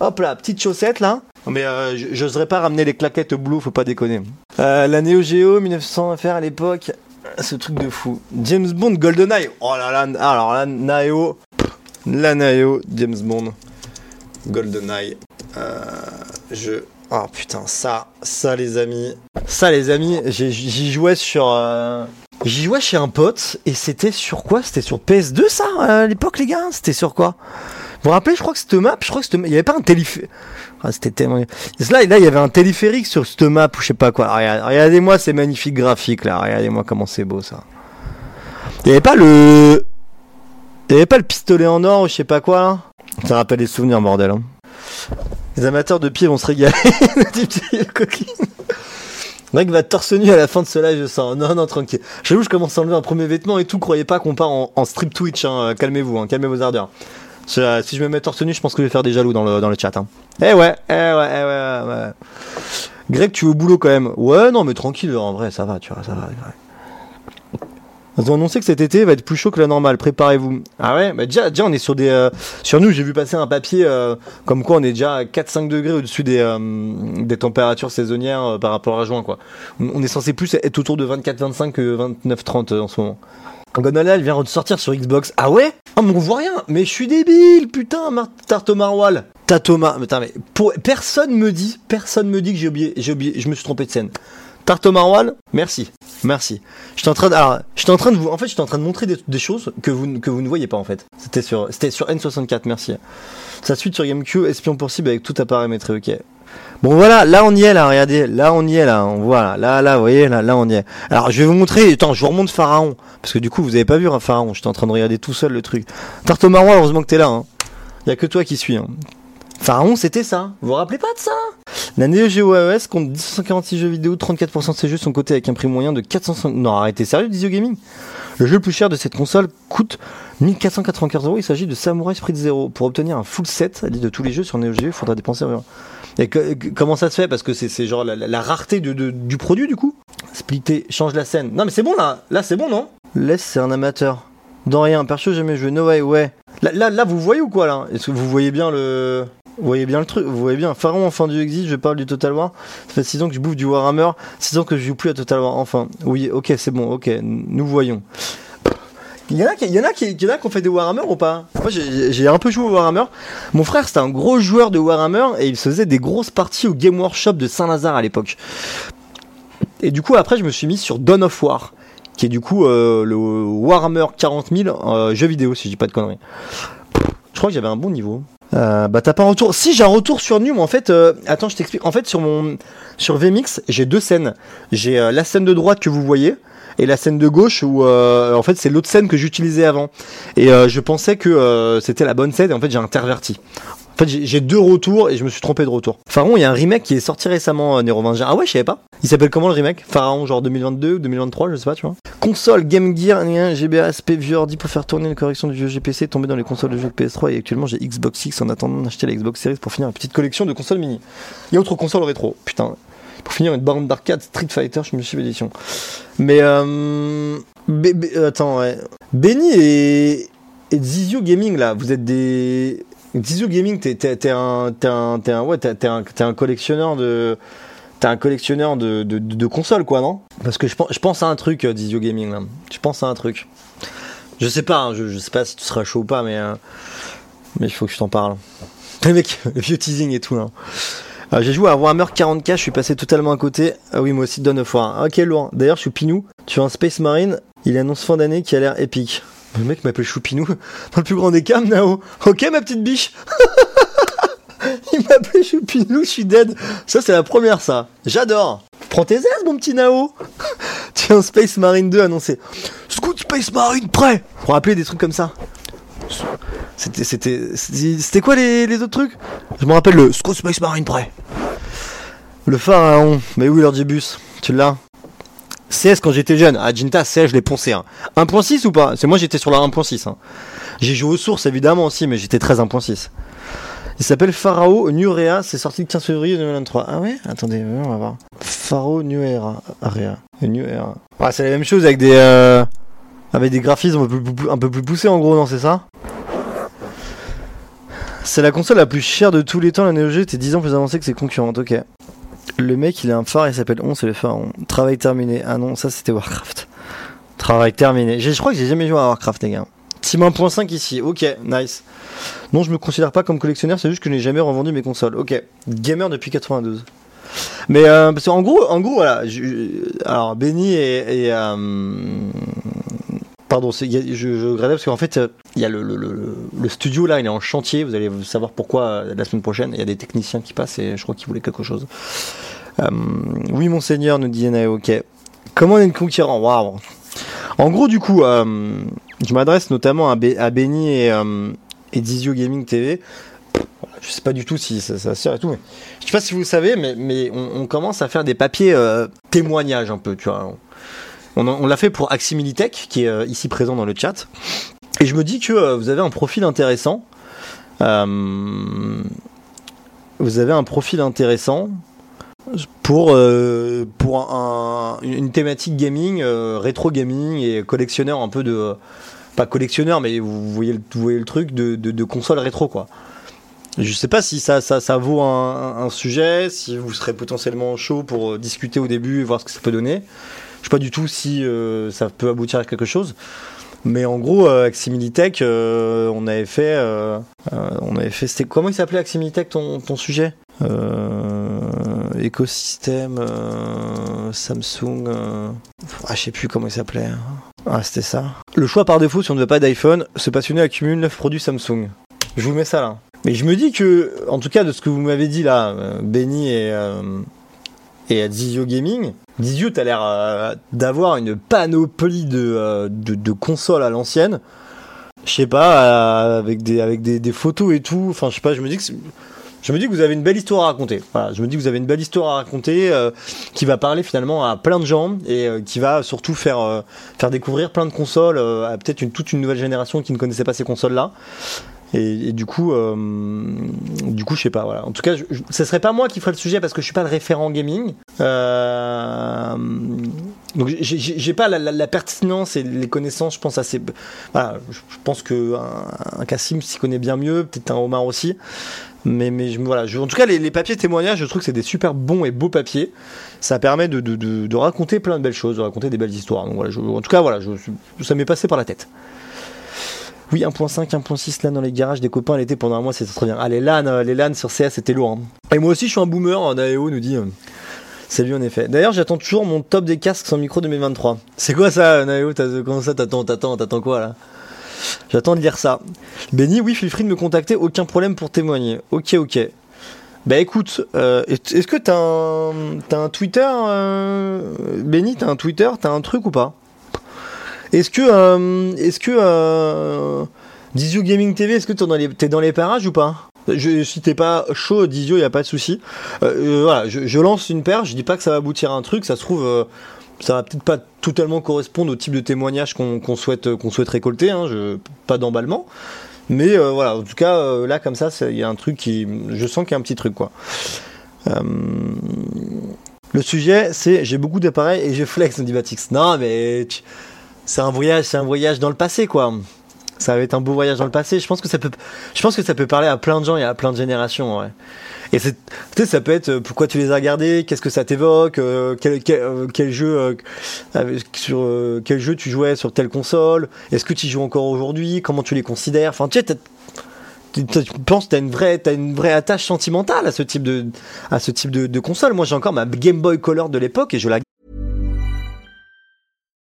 [SPEAKER 2] Hop là, petite chaussette là. Mais euh, j'oserais pas ramener les claquettes au boulot, faut pas déconner. Euh, la Neo Geo 1900 faire à l'époque, ce truc de fou. James Bond GoldenEye. Oh là là, alors la Neo, la Neo James Bond GoldenEye. Euh, je Oh putain, ça, ça les amis. Ça les amis, j'y jouais sur... euh, J'y jouais chez un pote et c'était sur quoi? C'était sur PS2 ça à l'époque les gars? C'était sur quoi? Vous vous rappelez, je crois que cette map, je crois que cette... il y avait pas un téléphérique. Ah, c'était tellement... Là, là, il y avait un téléphérique sur cette map ou je sais pas quoi. Regarde- Regardez-moi ces magnifiques graphiques là. Regardez-moi comment c'est beau ça. Il y avait pas le... Il y avait pas le pistolet en or ou je sais pas quoi Ça rappelle les souvenirs bordel. Hein. Les amateurs de pieds vont se régaler. Des. Mec va torse nu à la fin de ce live, je sens. Non, non, tranquille. J'avoue, je commence à enlever un premier vêtement et tout. Croyez pas qu'on part en, en strip Twitch. Hein. Calmez-vous, hein. calmez vos ardeurs. Si je me mets torse nu, je pense que je vais faire des jaloux dans le, dans le chat. Hein. Eh ouais, eh ouais, eh ouais, ouais. Greg, tu es au boulot quand même Ouais, non, mais tranquille, en vrai, ça va, tu vois, ça va. Ils ont annoncé que cet été va être plus chaud que la normale. Préparez-vous. Ah ouais, bah déjà, déjà on est sur des. Euh, sur nous, j'ai vu passer un papier euh, comme quoi on est déjà à 4-5 degrés au-dessus des, euh, des températures saisonnières par rapport à juin, quoi. On est censé plus être autour de 24-25 que 29-30 en ce moment. Gonala, elle vient de sortir sur Xbox. Ah ouais? Ah, mais on voit rien. Mais je suis débile, putain, Mar Tato Marwal. Tatoma. Mais, pour... personne me dit, personne me dit que j'ai oublié, j'ai oublié, je me suis trompé de scène. Tarto Marwal, merci, merci. Je en train de, en train vous, en fait, j'étais en train de montrer des, choses que vous, ne voyez pas en fait. C'était sur, c'était sur N64, merci. Ça suite sur GameCube, espion possible avec tout à paramétrer, ok. Bon voilà, là on y est là, regardez, là on y est là, on voit là, là, vous voyez là, là on y est. Alors je vais vous montrer, attends, je vous remonte Pharaon, parce que du coup vous avez pas vu un hein, Pharaon, j'étais en train de regarder tout seul le truc. Tarto Marwal, heureusement que t'es là, hein. Y a que toi qui suis. Hein. Pharaon, c'était ça. Vous vous rappelez pas de ça? La Neo Geo AES compte 246 jeux vidéo, 34% de ces jeux sont cotés avec un prix moyen de 400. Non, arrêtez, sérieux, Dizio Gaming? Le jeu le plus cher de cette console coûte 1495 euros. Il s'agit de Samurai Sprite Zero. Pour obtenir un full set de tous les jeux sur Neo Geo, il faudra dépenser rien. Et comment ça se fait? Parce que c'est genre la, rareté du produit, du coup? Splitter, change la scène. Non, mais c'est bon là Là, c'est bon, non? Laisse, c'est un amateur. Dans rien, perso, jamais joué. No way, ouais. Là, là, là, vous voyez ou quoi là? Est-ce que vous voyez bien le. Vous voyez bien le truc, vous voyez bien. Pharaon, enfin du exit, je parle du Total War. Ça fait 6 ans que je bouffe du Warhammer, 6 ans que je joue plus à Total War. Enfin, oui, ok, c'est bon, ok, nous voyons. Il y en a qui, y en a qui, y en a qui ont fait des Warhammer ou pas? Moi, j'ai un peu joué au Warhammer. Mon frère, c'était un gros joueur de Warhammer et il faisait des grosses parties au Game Workshop de Saint-Lazare à l'époque. Et du coup, après, je me suis mis sur Dawn of War, qui est du coup euh, le Warhammer 40 000 euh, jeu vidéo, si je dis pas de conneries. Je crois que j'avais un bon niveau. Euh, bah t'as pas un retour. Si j'ai un retour sur Nu, mais en fait, attends, je t'explique. En fait, sur mon sur VMix, j'ai deux scènes. J'ai la scène de droite que vous voyez et la scène de gauche où en fait c'est l'autre scène que j'utilisais avant. Et je pensais que c'était la bonne scène et en fait j'ai interverti. En fait, j'ai deux retours et je me suis trompé de retour. Pharaon, il y a un remake qui est sorti récemment, euh, Neurovengers. Ah ouais, je savais pas. Il s'appelle comment le remake? Pharaon, genre 2022 ou 2023, je sais pas, tu vois. Console, Game Gear, GBA, SP, ordi pour faire tourner une correction du vieux GPC, tomber dans les consoles de jeux PS3 et actuellement j'ai Xbox X en attendant d'acheter la Xbox Series pour finir une petite collection de consoles mini. Il y a autre console rétro, putain. Pour finir une bande d'arcade Street Fighter, je me suis édition. Mais euh, attends, ouais. Benny et, et Zizio Gaming là, vous êtes des Dizio Gaming, t'es, un, un, un, ouais, un, un collectionneur de, t'es un collectionneur de, de, consoles, quoi, non? Parce que je pense, je pense à un truc, euh, Dizio Gaming, là. Je pense à un truc. Je sais pas, hein, je, sais pas si tu seras chaud ou pas, mais, euh, mais il faut que je t'en parle. Le mec, vieux teasing et tout, là. Euh, j'ai joué à Warhammer 40k, je suis passé totalement à côté. Ah oui, moi aussi, Dawn of War. Ok, loin. D'ailleurs, je suis Pinou. Tu as un Space Marine, il annonce fin d'année qui a l'air épique. Le mec m'appelle Choupinou dans le plus grand des cams, Nao. Ok, ma petite biche. Il m'appelait Choupinou, je suis dead. Ça, c'est la première, ça. J'adore. Prends tes aises, mon petit Nao. Tiens, Space Marine 2 annoncé. Scoot Space Marine prêt. Pour rappeler des trucs comme ça. C'était, c'était, c'était quoi les, les, autres trucs? Je me rappelle le Scout Space Marine prêt. Le pharaon. Mais oui, l'ordibus. Tu l'as? CS quand j'étais jeune. Ah, Jinta, CS, je l'ai poncé. Hein. 1.6 ou pas? C'est moi, j'étais sur la 1.6. Hein. J'ai joué aux sources, évidemment, aussi, mais j'étais très 1.6. Il s'appelle Pharaoh New Rea, c'est sorti le 15 février 2023. Ah ouais? Attendez, on va voir. Pharaoh Era. Ouais, c'est la même chose avec des, euh, avec des graphismes un peu, plus, poussés en gros, non, c'est ça? C'est la console la plus chère de tous les temps, la Neo Geo était 10 ans plus avancée que ses concurrentes, ok. Le mec, il a un phare, il s'appelle On, c'est le phare. Travail terminé. Ah non, ça c'était Warcraft. Travail terminé. Je crois que j'ai jamais joué à Warcraft, les gars. Team 1.5 ici. Ok, nice. Non, je me considère pas comme collectionneur, c'est juste que je n'ai jamais revendu mes consoles. Ok. Gamer depuis 92. Mais euh, parce en gros, en gros, voilà. alors, Benny et, euh, Pardon, je, je parce qu'en fait, euh, il y a le, le, studio là, il est en chantier. Vous allez savoir pourquoi euh, la semaine prochaine. Il y a des techniciens qui passent et je crois qu'ils voulaient quelque chose. Euh, oui, monseigneur, nous dit Yana, ok. Comment on est une conquérant Waouh En gros, du coup, je m'adresse notamment à, Benny et, Dizio Gaming TV. Je sais pas du tout si ça, sert et tout, mais je sais pas si vous savez, mais, mais on, commence à faire des papiers témoignages un peu, tu vois. On, l'a fait pour Aximilitech, qui est euh, ici présent dans le chat. Et je me dis que euh, vous avez un profil intéressant. Euh, vous avez un profil intéressant pour, pour un- une thématique gaming, rétro gaming et collectionneur un peu de. Pas collectionneur, mais vous voyez le, vous le truc de, de, console rétro, quoi. Je sais pas si ça, ça, vaut un, un sujet, si vous serez potentiellement chaud pour discuter au début et voir ce que ça peut donner. Je sais pas du tout si euh, ça peut aboutir à quelque chose. Mais en gros, euh, avec Similitech, euh, on avait fait. euh, on avait fait. Comment il s'appelait Aximilitech ton, sujet? Écosystème, Samsung. ah, je sais plus comment il s'appelait. Ah, c'était ça. Le choix par défaut, si on ne veut pas d'iPhone, se passionner accumule 9 produits Samsung. Je vous mets ça là. Mais je me dis que, en tout cas, de ce que vous m'avez dit là, Benny et, et Dizio Gaming, Dizio, t'as l'air euh, d'avoir une panoplie de, euh, de, de consoles à l'ancienne. Je sais pas, euh, avec, des, avec des, photos et tout. Enfin, je sais pas, je me dis que. Je me dis que vous avez une belle histoire à raconter. Je me dis que vous avez une belle histoire à raconter qui va parler finalement à plein de gens et qui va surtout faire, faire découvrir plein de consoles à peut-être une, toute une nouvelle génération qui ne connaissait pas ces consoles-là. Et, du coup, euh, du coup, je sais pas. En tout cas, je, je- ce serait pas moi qui ferais le sujet parce que je suis pas le référent gaming. Euh, donc, j'ai- pas la, pertinence et les connaissances. Je pense assez. Voilà, je, pense que un, Cassim s'y connaît bien mieux, peut-être un Omar aussi. Mais, mais voilà, en tout cas, les, les papiers témoignages, je trouve que c'est des super bons et beaux papiers. Ça permet de, raconter plein de belles choses, de raconter des belles histoires. En tout cas, voilà, ça m'est passé par la tête. Oui, 1.5, 1.6 LAN dans les garages des copains l'été pendant un mois, c'est très bien. Ah, les LAN, euh, les LAN sur CS, c'était lourd. hein. Et moi aussi, je suis un boomer, hein, Daeo nous dit. euh, c'est lui en effet. D'ailleurs, j'attends toujours mon top des casques sans micro 2023. C'est quoi ça, T'as- Comment ça t'attends T'attends T'attends quoi là? J'attends de lire ça. Benny, oui, feel free de me contacter, aucun problème pour témoigner. Ok, ok. Bah écoute, euh, est- est-ce que t'as un, un Twitter, euh, Benny? T'as un Twitter? T'as un truc ou pas? Est-ce que, euh, est-ce que, euh, Dizio Gaming TV, est-ce que t'es dans les, dans les parages ou pas? Je, si t'es pas chaud, Dizio, y a pas de souci. Euh, voilà, je, lance une perche, je dis pas que ça va aboutir à un truc, ça se trouve, ça va peut-être pas totalement correspondre au type de témoignage qu'on souhaite, récolter, hein, pas d'emballement. Mais voilà, en tout cas, là, comme ça, il y a un truc qui. Je sens qu'il y a un petit truc, quoi. Le sujet, c'est j'ai beaucoup d'appareils et je flex, me dit. Non, mais c'est un voyage, c'est un voyage dans le passé, quoi. Ça va être un beau voyage dans le passé. Je pense que ça peut, je pense que ça peut parler à plein de gens et à plein de générations, ouais. Et c'est, ça peut être euh, pourquoi tu les as regardés, qu'est-ce que ça t'évoque, euh, euh, quel jeu, sur quel jeu tu jouais sur telle console, est-ce que tu y joues encore aujourd'hui, comment tu les considères? Enfin, tu sais, tu, penses t'as une vraie, t'as une vraie attache sentimentale à ce type de, à ce type de console. Moi, j'ai encore ma Game Boy Color de l'époque et je la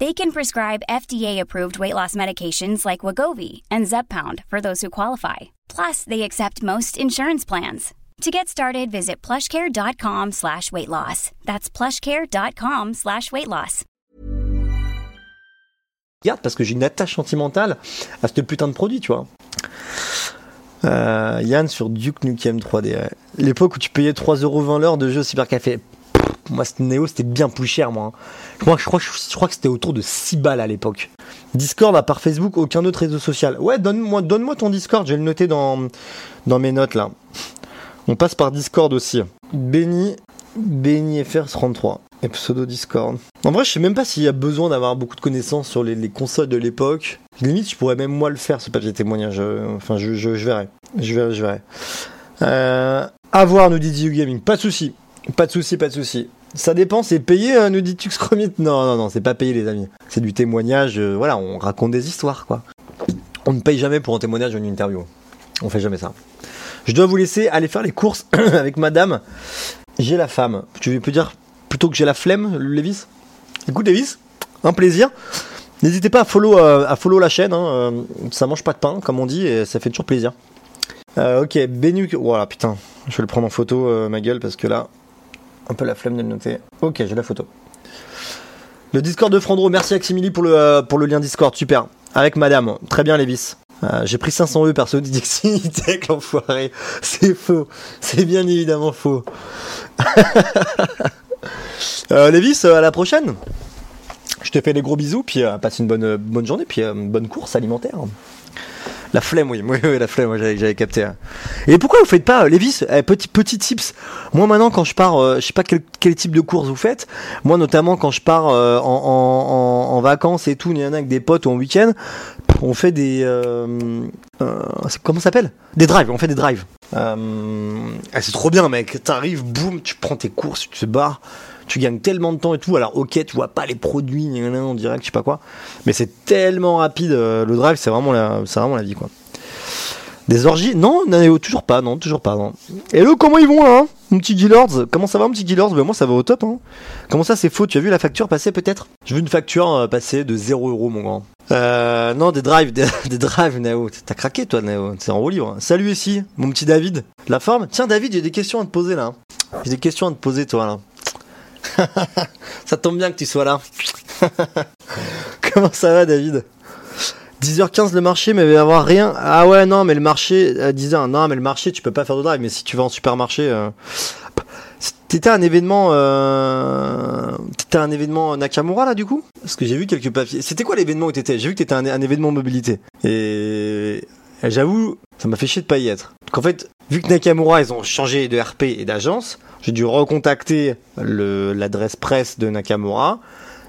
[SPEAKER 3] They can prescribe FDA-approved weight loss medications like Wagovi and Zepbound for those who qualify. Plus, they accept most insurance plans. To get started, visit plushcare.com slash weight loss. That's plushcare.com slash weight loss.
[SPEAKER 2] parce que j'ai une attache sentimentale à ce putain de produit, tu vois. Euh, Yann sur Duke Nukem 3D. ouais. L'époque où tu payais 3,20€ l'heure de jeu cybercafé. Moi, ce Neo, c'était bien plus cher, moi. hein. Je crois, je crois que c'était autour de 6 balles à l'époque. Discord, à part Facebook, aucun autre réseau social. Ouais, donne-moi donne ton Discord, je vais le noter dans, dans mes notes, là. On passe par Discord aussi. Benny, Benny FR33. Et pseudo Discord. En vrai, je sais même pas s'il y a besoin d'avoir beaucoup de connaissances sur les, les consoles de l'époque. Limite, je pourrais même moi le faire, ce papier témoignage. Euh, Enfin, je, verrai. Je verrai, je. Euh, voir, nous dit Gaming. Pas de souci. Pas de souci, pas de souci. Ça dépend, c'est payé, euh, nous dit Tux Non, non, non, c'est pas payé, les amis. C'est du témoignage. euh, voilà, on raconte des histoires, quoi. On ne paye jamais pour un témoignage ou une interview. On fait jamais ça. Je dois vous laisser aller faire les courses avec madame. J'ai la femme. Tu peux dire plutôt que j'ai la flemme, Lévis? Écoute, Lévis, un plaisir. N'hésitez pas à follow, euh, la chaîne. hein, ça mange pas de pain, comme on dit, et ça fait toujours plaisir. Ok, Bénuc. Voilà, putain. Je vais le prendre en photo, ma gueule, parce que là, un peu la flemme de le noter. Ok, j'ai la photo. Le Discord de Frandro, merci Aximili pour le, euh, pour le lien Discord, super. Avec madame, très bien Lévis. Euh, j'ai pris 500 E perso du Dixie Tech, l'enfoiré. C'est faux. C'est bien évidemment faux. euh, Lévis, à la prochaine. Je te fais des gros bisous, puis passe une bonne, bonne journée, puis bonne course alimentaire. La flemme, oui, oui, la flemme, j'avais, capté. Et pourquoi vous faites pas, euh, Lévis, eh, petit, petit tips. Moi maintenant, quand je pars, euh, je sais pas quel, type de course vous faites. Moi notamment, quand je pars euh, en, vacances et tout, il y en a avec des potes ou en week-end, on fait des, comment ça s'appelle? Des drives. On fait des drives. Ah, c'est trop bien, mec. T'arrives, boum, tu prends tes courses, tu te barres. Tu gagnes tellement de temps et tout. Alors, ok, tu vois pas les produits, en direct, je sais pas quoi. Mais c'est tellement rapide. euh, le drive, c'est vraiment la, vraiment la vie, quoi. Des orgies? Non, non, toujours pas, non, toujours pas, non. Hello, comment ils vont là hein Mon petit Gillards Comment ça va, mon petit Gillards ben, Moi, ça va au top, hein. Comment ça, c'est faux? Tu as vu la facture passer peut-être? J'ai vu une facture euh, passer de 0 euros, mon grand. Euh, non, des drives, des, des drives, Nao. T'as craqué, toi, Nao. C'est en haut livre. Salut ici, mon petit David. La forme? Tiens, David, j'ai des questions à te poser là. J'ai des questions à te poser, toi, là. Ça tombe bien que tu sois là. Comment ça va, David? 10h15 le marché, mais il va y avoir rien. Ah ouais, non, mais le marché, à 10h, non, mais le marché, tu peux pas faire de drive, mais si tu vas en supermarché. Euh... T'étais un événement. Euh... T'étais un événement Nakamura là, du coup? Parce que j'ai vu quelques papiers. C'était quoi l'événement où t'étais? J'ai vu que t'étais un, un événement mobilité. Et. Et J'avoue, ça m'a fait chier de pas y être. Donc en fait, vu que Nakamura, ils ont changé de RP et d'agence, j'ai dû recontacter l'adresse presse de Nakamura.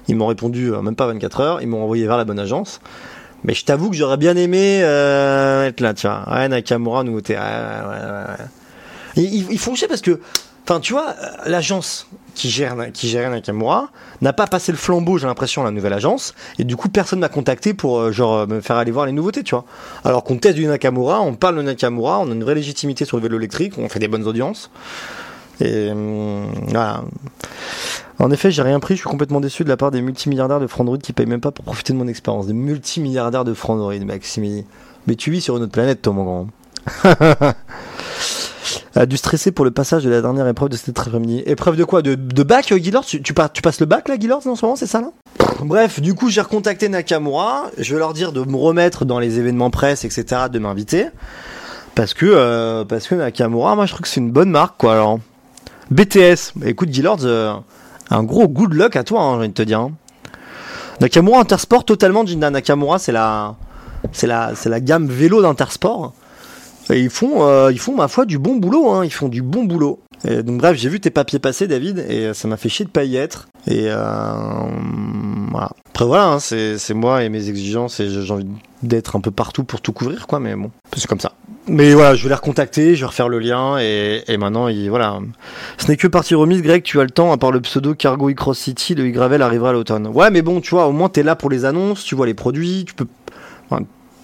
[SPEAKER 2] Ils m'ont répondu euh, même pas 24 heures, ils m'ont envoyé vers la bonne agence. Mais je t'avoue que j'aurais bien aimé euh, être là, tu vois. Ouais, Nakamura, nouveauté. Ouais, ouais, ouais, ouais. Ils, ils- ils font chier parce que, enfin, tu vois, euh, l'agence qui gère, qui gérait Nakamura n'a pas passé le flambeau, j'ai l'impression, à la nouvelle agence. Et du coup, personne m'a contacté pour, euh, euh, me faire aller voir les nouveautés, tu vois. Alors qu'on teste du Nakamura, on parle de Nakamura, on a une vraie légitimité sur le vélo électrique, on fait des bonnes audiences. Et hum, voilà. En effet, j'ai rien pris, je suis complètement déçu de la part des multimilliardaires de Frandroid qui payent même pas pour profiter de mon expérience. Des multimilliardaires de Frandroid, Maximili. Mais tu vis sur une autre planète, toi, mon grand. a dû stresser pour le passage de la dernière épreuve de cet après-midi. Épreuve de quoi? De, de bac, euh, Guilord tu, tu, pas- tu passes le bac, là, Guilord, en ce moment, c'est ça, là? Bref, du coup, j'ai recontacté Nakamura. Je vais leur dire de me remettre dans les événements presse, etc., de m'inviter. Parce que, euh, parce que Nakamura, moi, je trouve que c'est une bonne marque, quoi, alors. BTS. Bah, écoute, Guilord, euh, un gros good luck à toi, hein, j'ai de te dire. hein. Nakamura Intersport, totalement, Jinda Nakamura, c'est la, c'est la, c'est la gamme vélo d'Intersport. Et ils font, euh, ils font, ma foi, du bon boulot, hein. Ils font du bon boulot. Donc, bref, j'ai vu tes papiers passer, David, et euh, ça m'a fait chier de pas y être. Et, euh, voilà. Après, voilà, hein, c'est, moi et mes exigences, et j'ai envie d'être un peu partout pour tout couvrir, quoi, mais bon, c'est comme ça. Mais voilà, je vais les recontacter, je vais refaire le lien, et, maintenant, il, voilà. Ce n'est que partie remise, Greg, tu as le temps, à part le pseudo Cargo e-Cross City, le e-Gravel arrivera à l'automne. Ouais, mais bon, tu vois, au moins, t'es là pour les annonces, tu vois les produits, tu peux.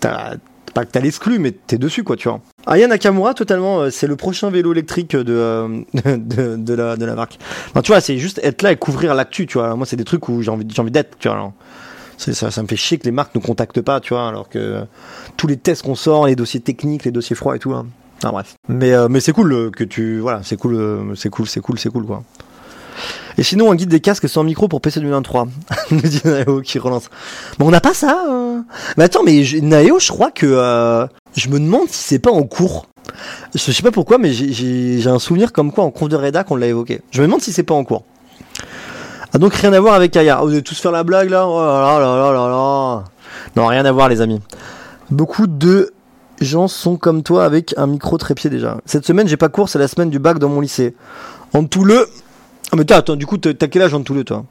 [SPEAKER 2] T'as- pas que t'as l'exclu, mais t'es dessus, quoi, tu vois. Aya Nakamura, totalement, euh, c'est le prochain vélo électrique de, euh, de, de la, de la marque. Enfin, tu vois, c'est juste être là et couvrir l'actu, tu vois. Moi, c'est des trucs où j'ai envie, envie d'être, tu vois. Ça, ça me fait chier que les marques ne contactent pas, tu vois, alors que tous les tests qu'on sort, les dossiers techniques, les dossiers froids et tout. Hein. Enfin, bref. Mais, euh, mais c'est cool que tu. Voilà, c'est cool, c'est cool, c'est cool, c'est cool, quoi. Et sinon, un guide des casques sans micro pour PC 2023. Nous dit Naeo qui relance. Mais on n'a pas ça. euh. Mais attends, mais je- je crois que. euh, je me demande si c'est pas en cours. Je sais pas pourquoi, mais j'ai- un souvenir comme quoi en conf de rédac on l'a évoqué. Je me demande si c'est pas en cours. Ah donc rien à voir avec Aya. Ah, vous allez tous faire la blague là? Oh là là là là là. Non, rien à voir les amis. Beaucoup de gens sont comme toi avec un micro trépied déjà. Cette semaine j'ai pas cours, c'est la semaine du bac dans mon lycée. En tout le... Ah mais t'as, attends, du coup t'as quel âge en tout le toi?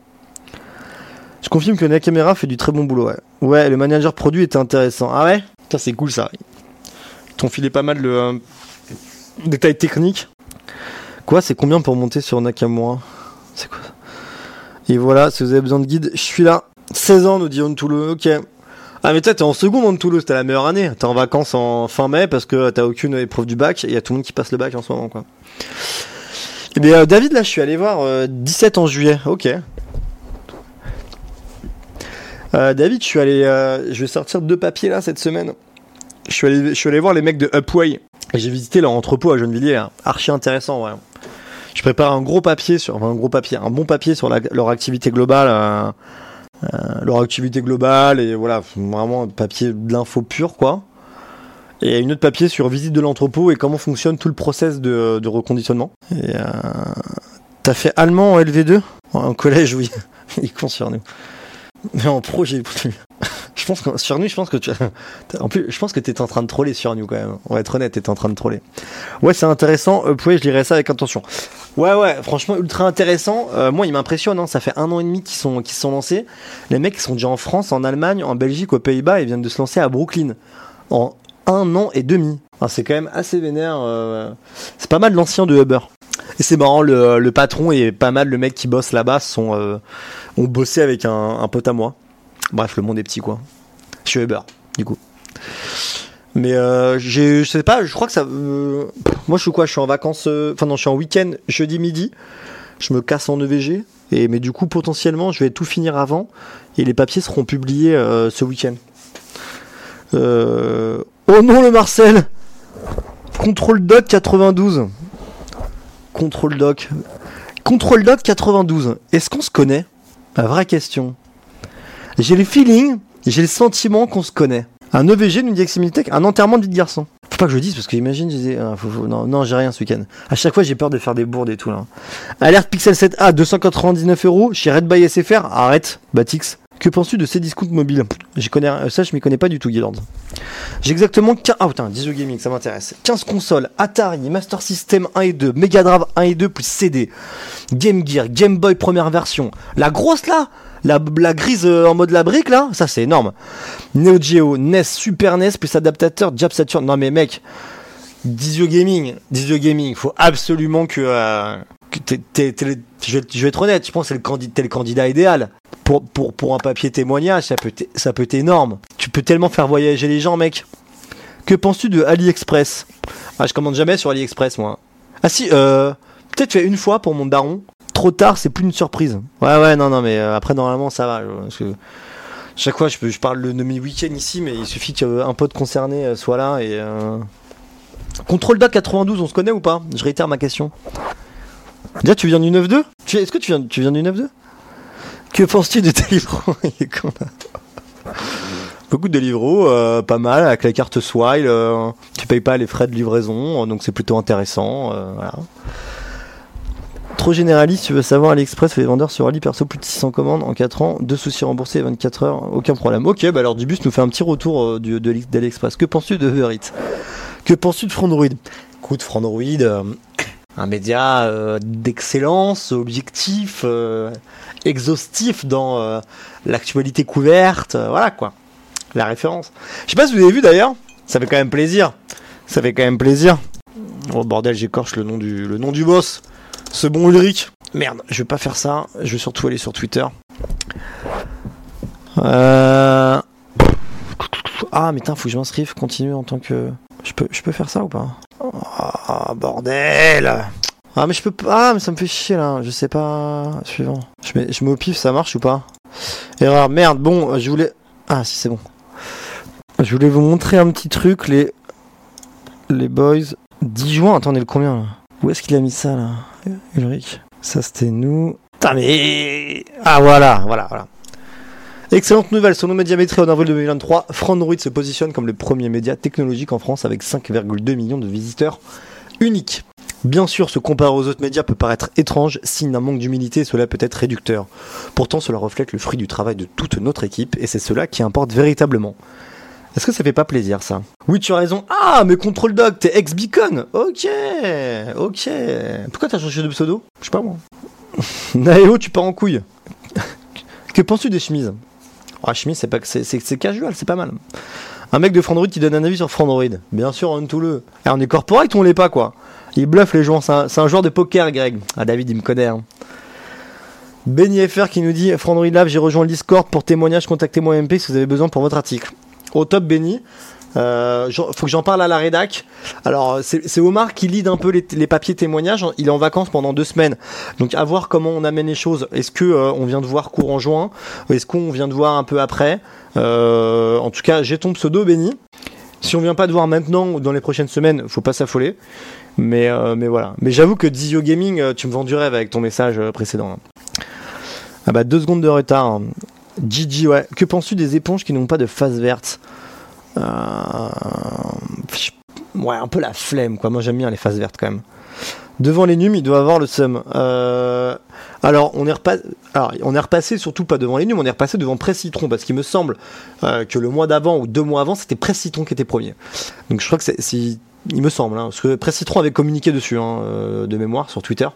[SPEAKER 2] Je confirme que Nakamura fait du très bon boulot, ouais. Ouais, le manager produit était intéressant. Ah ouais? Putain, c'est cool ça. Ils t'ont filé pas mal de euh, détails techniques. Quoi, c'est combien pour monter sur Nakamura? C'est quoi ça? Et voilà, si vous avez besoin de guide, je suis là. 16 ans, nous dit Ontulu, ok. Ah mais toi t'es en seconde en Toulouse, t'as la meilleure année. T'es en vacances en fin mai parce que t'as aucune épreuve du bac et il y a tout le monde qui passe le bac en ce moment quoi. Bien euh, David là je suis allé voir euh, 17 en juillet, ok. Euh, David je suis allé, euh, je vais sortir deux papiers là cette semaine. Je suis allé, voir les mecs de Upway j'ai visité leur entrepôt à Gennevilliers, hein. archi intéressant. Je prépare un gros papier sur, un gros papier, un bon papier sur leur activité globale. euh, euh, leur activité globale et voilà vraiment un papier de l'info pure quoi et une autre papier sur visite de l'entrepôt et comment fonctionne tout le process de, reconditionnement et euh, t'as fait allemand en LV2 en collège oui il compte sur nous mais en pro j'ai je pense que sur nous je pense que tu en plus je pense que t'étais en train de troller sur nous quand même on va être honnête t'étais en train de troller ouais c'est intéressant euh, je lirai ça avec attention Ouais, ouais, franchement, ultra intéressant. Euh, moi, il m'impressionne. Hein. Ça fait un an et demi qu'ils sont, qu'ils sont lancés. Les mecs, ils sont déjà en France, en Allemagne, en Belgique, aux Pays-Bas. Ils viennent de se lancer à Brooklyn. En un an et demi. Alors, c'est quand même assez vénère. euh, C'est pas mal l'ancien de Uber. Et c'est marrant, le, patron et pas mal le mec qui bosse là-bas sont, euh, ont bossé avec un, pote à moi. Bref, le monde est petit, quoi. Je suis Uber, du coup. Mais euh, je sais pas, je crois que ça. euh, moi, je suis quoi? Je suis en vacances. Enfin, non, je suis en week-end jeudi midi. Je me casse en EVG. Et, mais du coup, potentiellement, je vais tout finir avant. Et les papiers seront publiés ce week-end. Euh, Oh non, le Marcel Contrôle Doc 92. Contrôle Doc. Contrôle Doc 92. Est-ce qu'on se connaît? La vraie question. J'ai le feeling, j'ai le sentiment qu'on se connaît. Un EVG d'une Militech, un enterrement de vie de garçon. Faut pas que je le dise parce que imagine, je disais, ah, non, j'ai rien ce week-end. À chaque fois, j'ai peur de faire des bourdes et tout là. Alerte Pixel 7a, 299 euros chez Red by SFR. Arrête, Batix. Que penses-tu de ces discounts mobiles? J'y connais, ça, je m'y connais pas du tout, Guilord. J'ai exactement 15, ah putain, 10 gaming, ça m'intéresse. 15 consoles, Atari, Master System 1 et 2, Mega Drive 1 et 2 plus CD, Game Gear, Game Boy première version. La grosse là? La, la grise euh, en mode la brique là, ça c'est énorme. Neo Geo, NES, Super NES plus adaptateur Jab Saturn. Non mais mec, Dizio Gaming, Dizio Gaming, faut absolument que, euh, je, vais, être honnête, je pense que c'est le candidat, t'es le candidat idéal. Pour, un papier témoignage, ça peut, être- énorme. Tu peux tellement faire voyager les gens, mec. Que penses-tu de AliExpress? Ah, je commande jamais sur AliExpress, moi. Ah si, euh, peut-être fait une fois pour mon daron. Trop tard, c'est plus une surprise. Ouais, ouais, non, non, mais euh, après, normalement, ça va. chaque fois, je, je parle de mes week-ends ici, mais il suffit qu'un pote concerné euh, soit là et. Euh... Contrôle date 92, on se connaît ou pas? Je réitère ma question. Déjà, tu viens du 9-2 Tu- Est-ce que tu viens, tu viens du 9-2 Que penses-tu de Deliveroo. Beaucoup de Deliveroo, euh, pas mal, avec la carte Swile, euh, tu payes pas les frais de livraison, euh, donc c'est plutôt intéressant. Trop généraliste, tu veux savoir AliExpress fait les vendeurs sur Ali perso plus de 600 commandes en 4 ans, deux soucis remboursés 24 heures, aucun problème. Ok, bah alors Dubus nous fait un petit retour du- de, d'AliExpress. Que penses-tu de Uber Que penses-tu de Frandroid? Écoute, Frandroid, un média euh, d'excellence, objectif, euh, exhaustif dans euh, l'actualité couverte, voilà quoi, la référence. Je sais pas si vous avez vu d'ailleurs, ça fait quand même plaisir, ça fait quand même plaisir. Oh bordel, j'écorche le nom du le nom du boss, ce bon Ulrich. Merde, je vais pas faire ça, je vais surtout aller sur Twitter. Ah mais putain, faut que je m'inscrive, continue en tant que... Je peux, je peux faire ça ou pas? Ah bordel. Ah mais je peux pas, ah mais ça me fait chier là, je sais pas... Suivant. Je mets, je au pif, ça marche ou pas? Erreur, merde, bon, je voulais... Ah si c'est bon. Je voulais vous montrer un petit truc, les... Les boys... 10 juin, attendez le combien là? Où est-ce qu'il a mis ça là? Ulrich? Ça c'était nous... Putain mais... Ah voilà, voilà, voilà. Excellente nouvelle, selon Médiamétrie en avril 2023, Frandroid se positionne comme le premier média technologique en France avec 5,2 millions de visiteurs uniques. Bien sûr, se comparer aux autres médias peut paraître étrange, signe d'un manque d'humilité, cela peut être réducteur. Pourtant, cela reflète le fruit du travail de toute notre équipe et c'est cela qui importe véritablement. Est-ce que ça fait pas plaisir ça? Oui, tu as raison. Ah, mais Control Dog, t'es ex-Beacon Ok, ok. Pourquoi t'as changé de pseudo? Je sais pas moi. Naéo, tu pars en couille. que penses-tu des chemises? Ah, chemise, c'est pas que c'est, c'est, c'est casual, c'est pas mal. Un mec de Frandroid qui donne un avis sur Frandroid. Bien sûr, on tout le. Et on est corporate ou on l'est pas quoi? Il bluffe les gens. C'est un, c'est un joueur de poker, Greg. Ah, David, il me connaît. hein. Benny FR qui nous dit Frandroid Lab, j'ai rejoint le Discord pour témoignage, contactez-moi MP si vous avez besoin pour votre article. Au top Benny. Euh, faut que j'en parle à la rédac. Alors c'est Omar qui lead un peu les, papiers témoignages. Il est en vacances pendant deux semaines, donc à voir comment on amène les choses. Est-ce que euh, on vient de voir courant juin? Est-ce qu'on vient de voir un peu après? Euh, En tout cas, j'ai ton pseudo Benny. Si on vient pas de voir maintenant ou dans les prochaines semaines, faut pas s'affoler. Mais voilà. Mais j'avoue que Dizio Gaming, tu me vends du rêve avec ton message précédent. Ah bah deux secondes de retard. hein. Gigi, ouais. Que penses-tu des éponges qui n'ont pas de face verte? Ouais, un peu la flemme, quoi. Moi, j'aime bien les faces vertes, quand même. Devant les nums, il doit avoir le seum. Euh, Alors, on est, repa- Alors, on est repassé, surtout pas devant les nums, on est repassé devant Presse Citron, parce qu'il me semble euh, que le mois d'avant ou deux mois avant, c'était Presse Citron qui était premier. Donc, je crois que c'est... Il me semble, hein, parce que Presse Citron avait communiqué dessus, hein, euh, de mémoire, sur Twitter.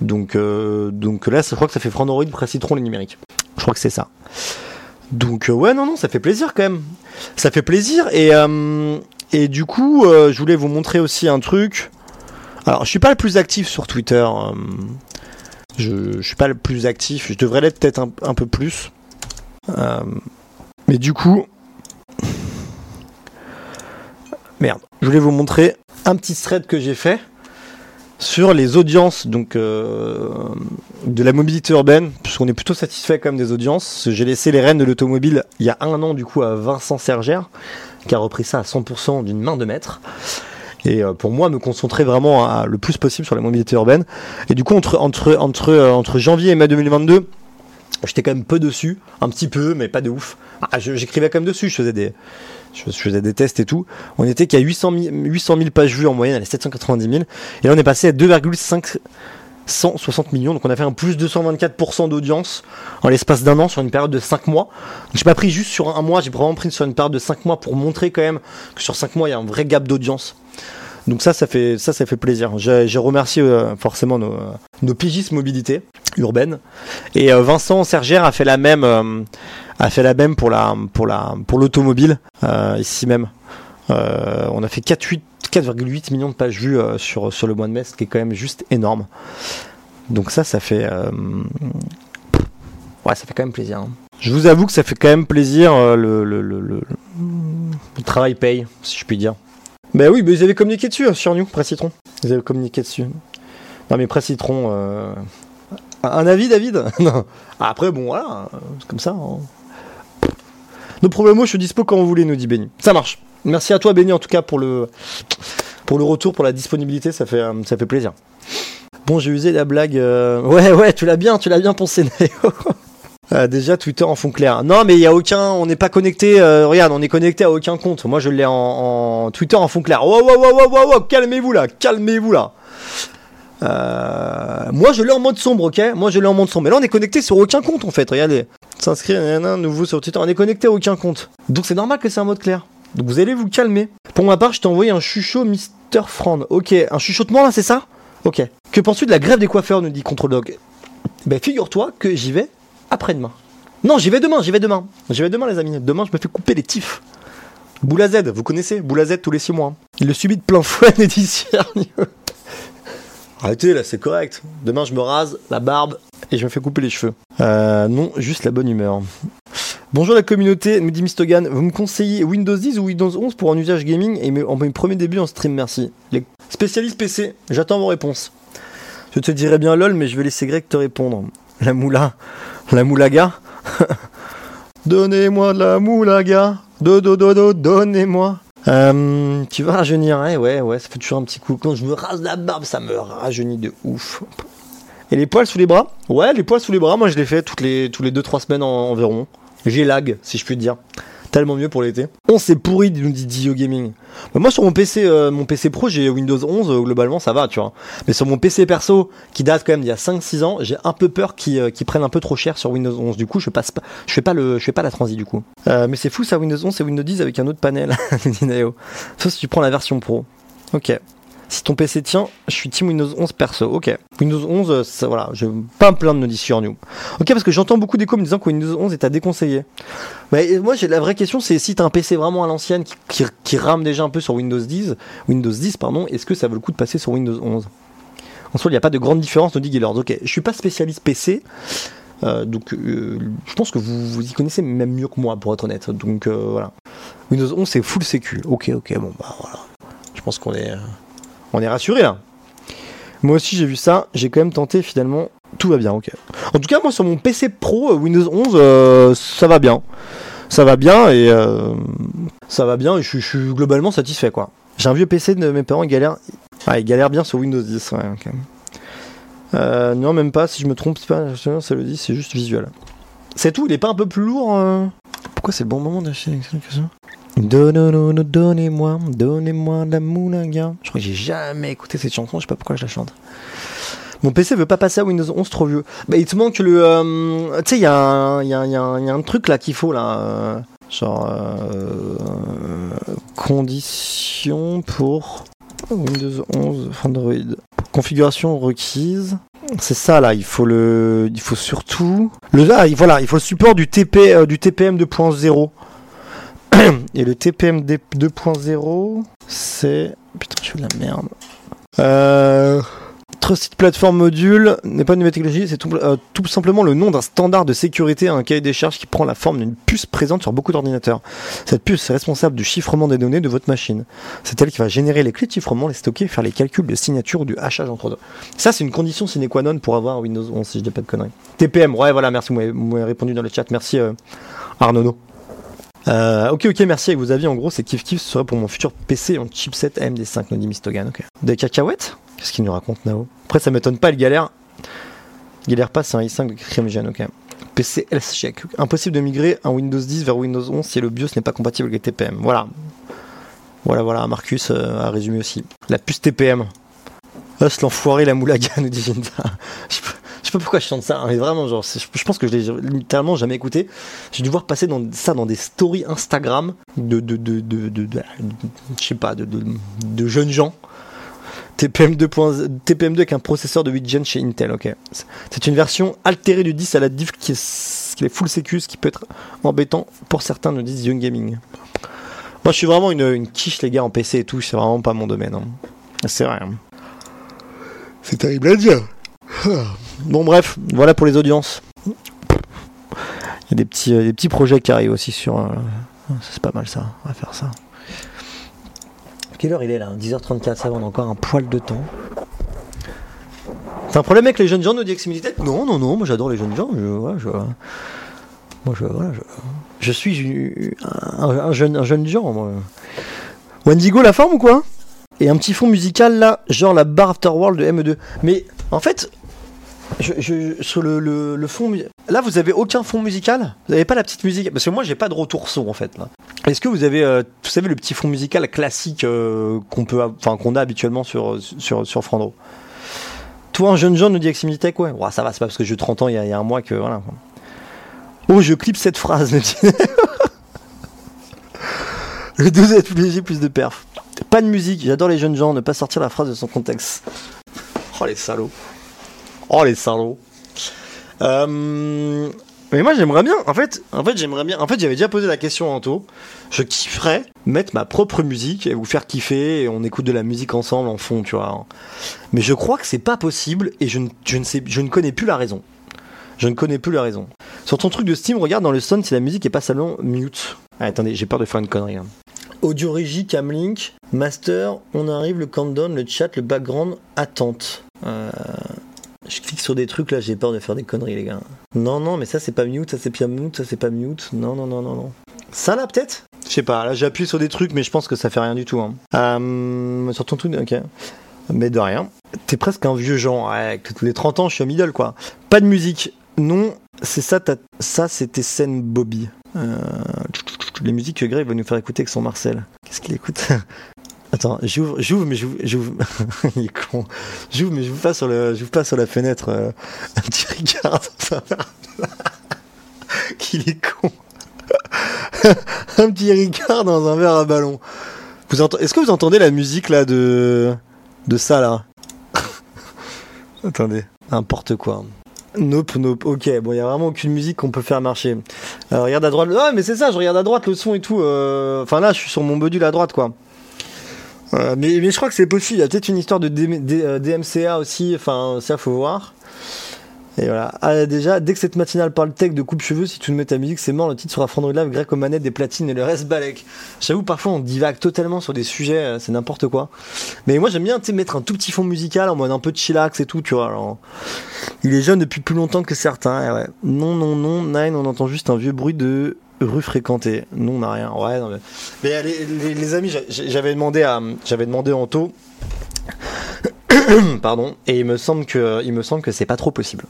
[SPEAKER 2] Donc, euh, donc là, je crois que ça fait Frandroid, Presse Citron, les numériques. Je crois que c'est ça. Donc, euh, ouais, non, non, ça fait plaisir quand même. Ça fait plaisir, et, euh, et du coup, euh, je voulais vous montrer aussi un truc. Alors, je suis pas le plus actif sur Twitter. je, je suis pas le plus actif. Je devrais l'être peut-être un, peu plus. Mais du coup. Merde. Je voulais vous montrer un petit thread que j'ai fait sur les audiences euh, de la mobilité urbaine, puisqu'on est plutôt satisfait quand même des audiences. J'ai laissé les rênes de l'automobile il y a un an du coup à Vincent Sergère, qui a repris ça à 100% d'une main de maître. Et euh, pour moi, me concentrer vraiment le plus possible sur la mobilité urbaine. Et du coup, entre, euh, janvier et mai 2022, j'étais quand même peu dessus, un petit peu, mais pas de ouf. Ah, J'écrivais quand même dessus, je faisais des, je, je faisais des tests et tout. On était qu'à 800 000, 800 000 pages vues en moyenne, à 790 000. Et là, on est passé à 2,560 millions. Donc, on a fait un plus 224% d'audience en l'espace d'un an sur une période de 5 mois. Donc, j'ai pas pris juste sur un mois, j'ai vraiment pris sur une période de 5 mois pour montrer quand même que sur 5 mois, il y a un vrai gap d'audience. Donc ça, ça fait, ça, ça fait plaisir. J'ai remercié euh, forcément nos, nos mobilité urbaine. Et euh, Vincent Sergère a fait la même, euh, a fait la même pour la, pour la, pour l'automobile euh, ici même. Euh, on a fait 4,8 4,8 millions de pages vues euh, sur, sur le mois de mai, ce qui est quand même juste énorme. Donc ça, ça fait, ouais, ça fait quand même plaisir. hein. Je vous avoue que ça fait quand même plaisir. le, le, le, travail paye, si je puis dire. Ben oui, mais ils avaient communiqué dessus hein, sur New, Presse Citron. Ils avaient communiqué dessus. Non mais Presse Citron, un avis David? Non. Après bon voilà, euh, c'est comme ça. hein. Nos problèmes, je suis dispo quand vous voulez, nous dit Benny. Ça marche. Merci à toi Benny en tout cas pour le pour le retour, pour la disponibilité, ça fait euh, ça fait plaisir. Bon, j'ai usé la blague. euh, Ouais ouais, tu l'as bien, tu l'as bien pensé Nayo. Euh, déjà Twitter en fond clair. Non mais il y a aucun, on n'est pas connecté. euh, regarde, on est connecté à aucun compte. Moi je l'ai en, en Twitter en fond clair. Wow wow wow wow wow, calmez-vous là, calmez-vous là. Moi je l'ai en mode sombre, ok? Moi je l'ai en mode sombre. Mais là on est connecté sur aucun compte en fait. Regardez, s'inscrire, nanana, nouveau sur Twitter. On est connecté à aucun compte. Donc c'est normal que c'est un mode clair. Donc vous allez vous calmer. Pour ma part, je t'ai envoyé un chuchot Mister Frand. Ok, un chuchotement là, c'est ça? Ok. Que penses-tu de la grève des coiffeurs nous dit Control Dog. Ben figure-toi que j'y vais après-demain. Non, j'y vais demain, j'y vais demain. J'y vais demain, les amis. Demain, je me fais couper les tifs. Boula Z, vous connaissez Boula Z tous les 6 mois. Il le subit de plein fouet, Neddy Arrêtez, là, c'est correct. Demain, je me rase la barbe et je me fais couper les cheveux. Euh, non, juste la bonne humeur. Bonjour la communauté, nous dit Mistogan. Vous me conseillez Windows 10 ou Windows 11 pour un usage gaming et en mes premiers débuts en stream, merci. Les spécialistes PC, j'attends vos réponses. Je te dirais bien lol, mais je vais laisser Greg te répondre. La moula, la moulaga. Donnez-moi de la moulaga. Do do do, donnez-moi. Euh, tu vas rajeunir, hein ouais, ouais, ça fait toujours un petit coup. Quand je me rase la barbe, ça me rajeunit de ouf. Et les poils sous les bras? Ouais, les poils sous les bras, moi je les fais toutes les toutes les 2-3 semaines en- environ. J'ai lag, si je puis dire. Tellement mieux pour l'été. On s'est pourri, nous dit Dio Gaming. Bah, moi sur mon PC, euh, mon PC pro, j'ai Windows 11, euh, globalement ça va, tu vois. Mais sur mon PC perso, qui date quand même d'il y a 5-6 ans, j'ai un peu peur qu'ils euh, qu'ils prennent un peu trop cher sur Windows 11. Du coup, je passe pas, je fais pas le, je fais pas la transi du coup. Mais c'est fou ça, Windows 11, c'est Windows 10 avec un autre panel. Sauf si tu prends la version pro. Ok. Si ton PC tient, je suis Team Windows 11 perso. Ok. Windows 11, euh, ça, voilà, je pas me plaindre de dire sur New. Ok, parce que j'entends beaucoup d'échos me disant que Windows 11 est à déconseiller. Mais euh, moi, la vraie question, c'est si t'as un PC vraiment à l'ancienne qui, rame déjà un peu sur Windows 10, Windows 10, pardon, est-ce que ça vaut le coup de passer sur Windows 11 En soi, il n'y a pas de grande différence, nous dit Gaylord. Ok, je suis pas spécialiste PC. euh, donc, je pense que vous, vous y connaissez même mieux que moi, pour être honnête. Donc, voilà. Windows 11, c'est full sécu. Ok, ok, bon, bah voilà. Je pense qu'on est, on est rassuré là. Moi aussi, j'ai vu ça. J'ai quand même tenté, finalement. Tout va bien, ok. En tout cas, moi, sur mon PC Pro, euh, Windows 11, euh, ça va bien. Ça va bien et euh, ça va bien et je, suis- globalement satisfait, quoi. J'ai un vieux PC de mes parents, il galère, ah, bien sur Windows 10, ouais, ok. Euh, non, même pas, si je me trompe, c'est pas, ça le dit, c'est juste visuel. C'est tout, il est pas un peu plus lourd Pourquoi c'est le bon moment d'acheter donnez-moi, donnez-moi de la moulaga. Je crois que j'ai jamais écouté cette chanson, je sais pas pourquoi je la chante. Mon PC veut pas passer à Windows 11 trop vieux. Bah, il te manque le. euh, tu sais, il y, a un- y, y y a un truc là qu'il faut là. euh, genre. euh, conditions pour Windows 11 Android. Configuration requise. C'est ça là, il faut le. Il faut surtout. Le, il- voilà, il faut le support du, TP, euh, du TPM 2.0. Et le TPM 2.0, c'est. Putain, je fais de la merde. Euh. Trusted Platform Module n'est pas une nouvelle technologie, c'est tout, euh, simplement le nom d'un standard de sécurité à un cahier des charges qui prend la forme d'une puce présente sur beaucoup d'ordinateurs. Cette puce est responsable du chiffrement des données de votre machine. C'est elle qui va générer les clés de chiffrement, les stocker, faire les calculs de signature ou du hachage entre deux. Ça, c'est une condition sine qua non pour avoir Windows 11, si je dis pas de conneries. TPM, ouais, voilà, merci, vous m'avez- vous m'avez répondu dans le chat. Merci, euh, Arnono. Euh, ok, ok, merci avec vos avis. En gros, c'est kiff kiff. Ce serait pour mon futur PC en chipset AMD5, nous dit Mistogan. Ok. Des cacahuètes Qu'est-ce qu'il nous raconte, Nao? Après, ça m'étonne pas, il galère. Galère pas, c'est un i5 de ok. PC health check. Impossible de migrer un Windows 10 vers Windows 11 si le BIOS n'est pas compatible avec TPM. Voilà. Voilà, voilà, Marcus euh, a résumé aussi. La puce TPM. Us l'enfoiré, la moulaga, nous dit. Je sais pas- pourquoi je chante ça, hein, mais vraiment, genre, je pense que je l'ai littéralement jamais écouté. J'ai dû voir passer ça dans des stories Instagram de, de, de, je sais pas, de, jeunes gens. TPM 2.0 TPM2 avec un processeur de 8 gen chez Intel, ok. C'est une version altérée du 10 à la diff qui est, full sécu, ce qui peut être embêtant pour certains, nous disent Young Gaming. Moi, je suis vraiment une, quiche, les gars, en PC et tout, c'est vraiment pas mon domaine. hein. C'est vrai. hein. C'est terrible à dire. Bon, bref, voilà pour les audiences. Il y a des petits, euh, des petits projets qui arrivent aussi sur. euh, c'est pas mal ça, on va faire ça. Quelle heure il est là? 10h34, ça va, on a encore un poil de temps. T'as un problème avec les jeunes gens, nous dit Eximilitech Non, non, non, moi j'adore les jeunes gens. Je, je, moi je, voilà, je, je suis un, un jeune, un jeune genre, moi. Wendigo, la forme ou quoi? Et un petit fond musical là, genre la bar Afterworld de ME2. Mais en fait, je, sur le, fond. Là, vous avez aucun fond musical? Vous avez pas la petite musique? Parce que moi, j'ai pas de retour son en fait. Est-ce que vous avez, euh, vous savez, le petit fond musical classique euh, qu'on peut, enfin qu'on a habituellement sur sur sur Toi, un jeune jeune nous dit Eximilitech, ouais. Ça va, c'est pas parce que j'ai 30 ans il y, a, un mois que voilà. Oh, je clip cette phrase. le 12 est léger, plus de perf. Pas de musique. J'adore les jeunes gens. Ne pas sortir la phrase de son contexte. Oh les salauds. Oh les salauds. Euh, Mais moi j'aimerais bien, en fait, en fait j'aimerais bien, en fait j'avais déjà posé la question à Anto, je kifferais mettre ma propre musique et vous faire kiffer et on écoute de la musique ensemble en fond, tu vois. Mais je crois que c'est pas possible et je ne, je ne sais, je ne connais plus la raison. Je ne connais plus la raison. Sur ton truc de Steam, regarde dans le son si la musique est pas seulement mute. Ah, attendez, j'ai peur de faire une connerie. hein. Audio régie, camlink, master, on arrive, le countdown, le chat, le background, attente. Euh, je clique sur des trucs là, j'ai peur de faire des conneries, les gars. Non, non, mais ça c'est pas mute, ça c'est pas mute, ça c'est pas mute. Non, non, non, non, non. Ça là peut-être? Je sais pas, là j'ai appuyé sur des trucs, mais je pense que ça fait rien du tout. Hein. Euh, sur ton truc, ok. Mais de rien. T'es presque un vieux genre, ouais, tous les 30 ans, je suis un middle quoi. Pas de musique. Non, c'est ça, ça c'était scène Bobby. Euh, les musiques que Grey va nous faire écouter avec son Marcel. Qu'est-ce qu'il écoute? Attends, j'ouvre, j'ouvre, mais j'ouvre, j'ouvre. Il est con. J'ouvre, mais j'ouvre pas sur le, j'ouvre pas sur la fenêtre. euh, un petit regard dans un verre. Qu'il est con. un petit Ricard dans un verre à ballon. Vous Est-ce que vous entendez la musique là de, de ça là? Attendez, n'importe quoi. Nope, nope. Ok, bon, il y a vraiment aucune musique qu'on peut faire marcher. Euh, regarde à droite. Ah, mais c'est ça, je regarde à droite le son et tout. euh, Enfin là, je suis sur mon module à droite, quoi. Mais, mais je crois que c'est possible. Il y a peut-être une histoire de D- D- euh, DMCA aussi. Enfin, ça, faut voir. Et voilà. Ah, déjà, dès que cette matinale parle tech de coupe-cheveux, si tu nous mets ta musique, c'est mort. Le titre sera Frandroid Live, grec aux manettes, des platines et le reste balèque. J'avoue, parfois, on divague totalement sur des sujets, euh, c'est n'importe quoi. Mais moi, j'aime bien, mettre un tout petit fond musical en mode un peu de chillax et tout, tu vois. Alors, il est jeune depuis plus longtemps que certains. ouais. Non, non, non, Nine, on entend juste un vieux bruit de rue fréquentée. Non, on n'a rien. Ouais, non, mais. Les, amis, j'a- j'avais demandé à, j'avais demandé Anto. Pardon. Et il me semble que, il me semble que c'est pas trop possible.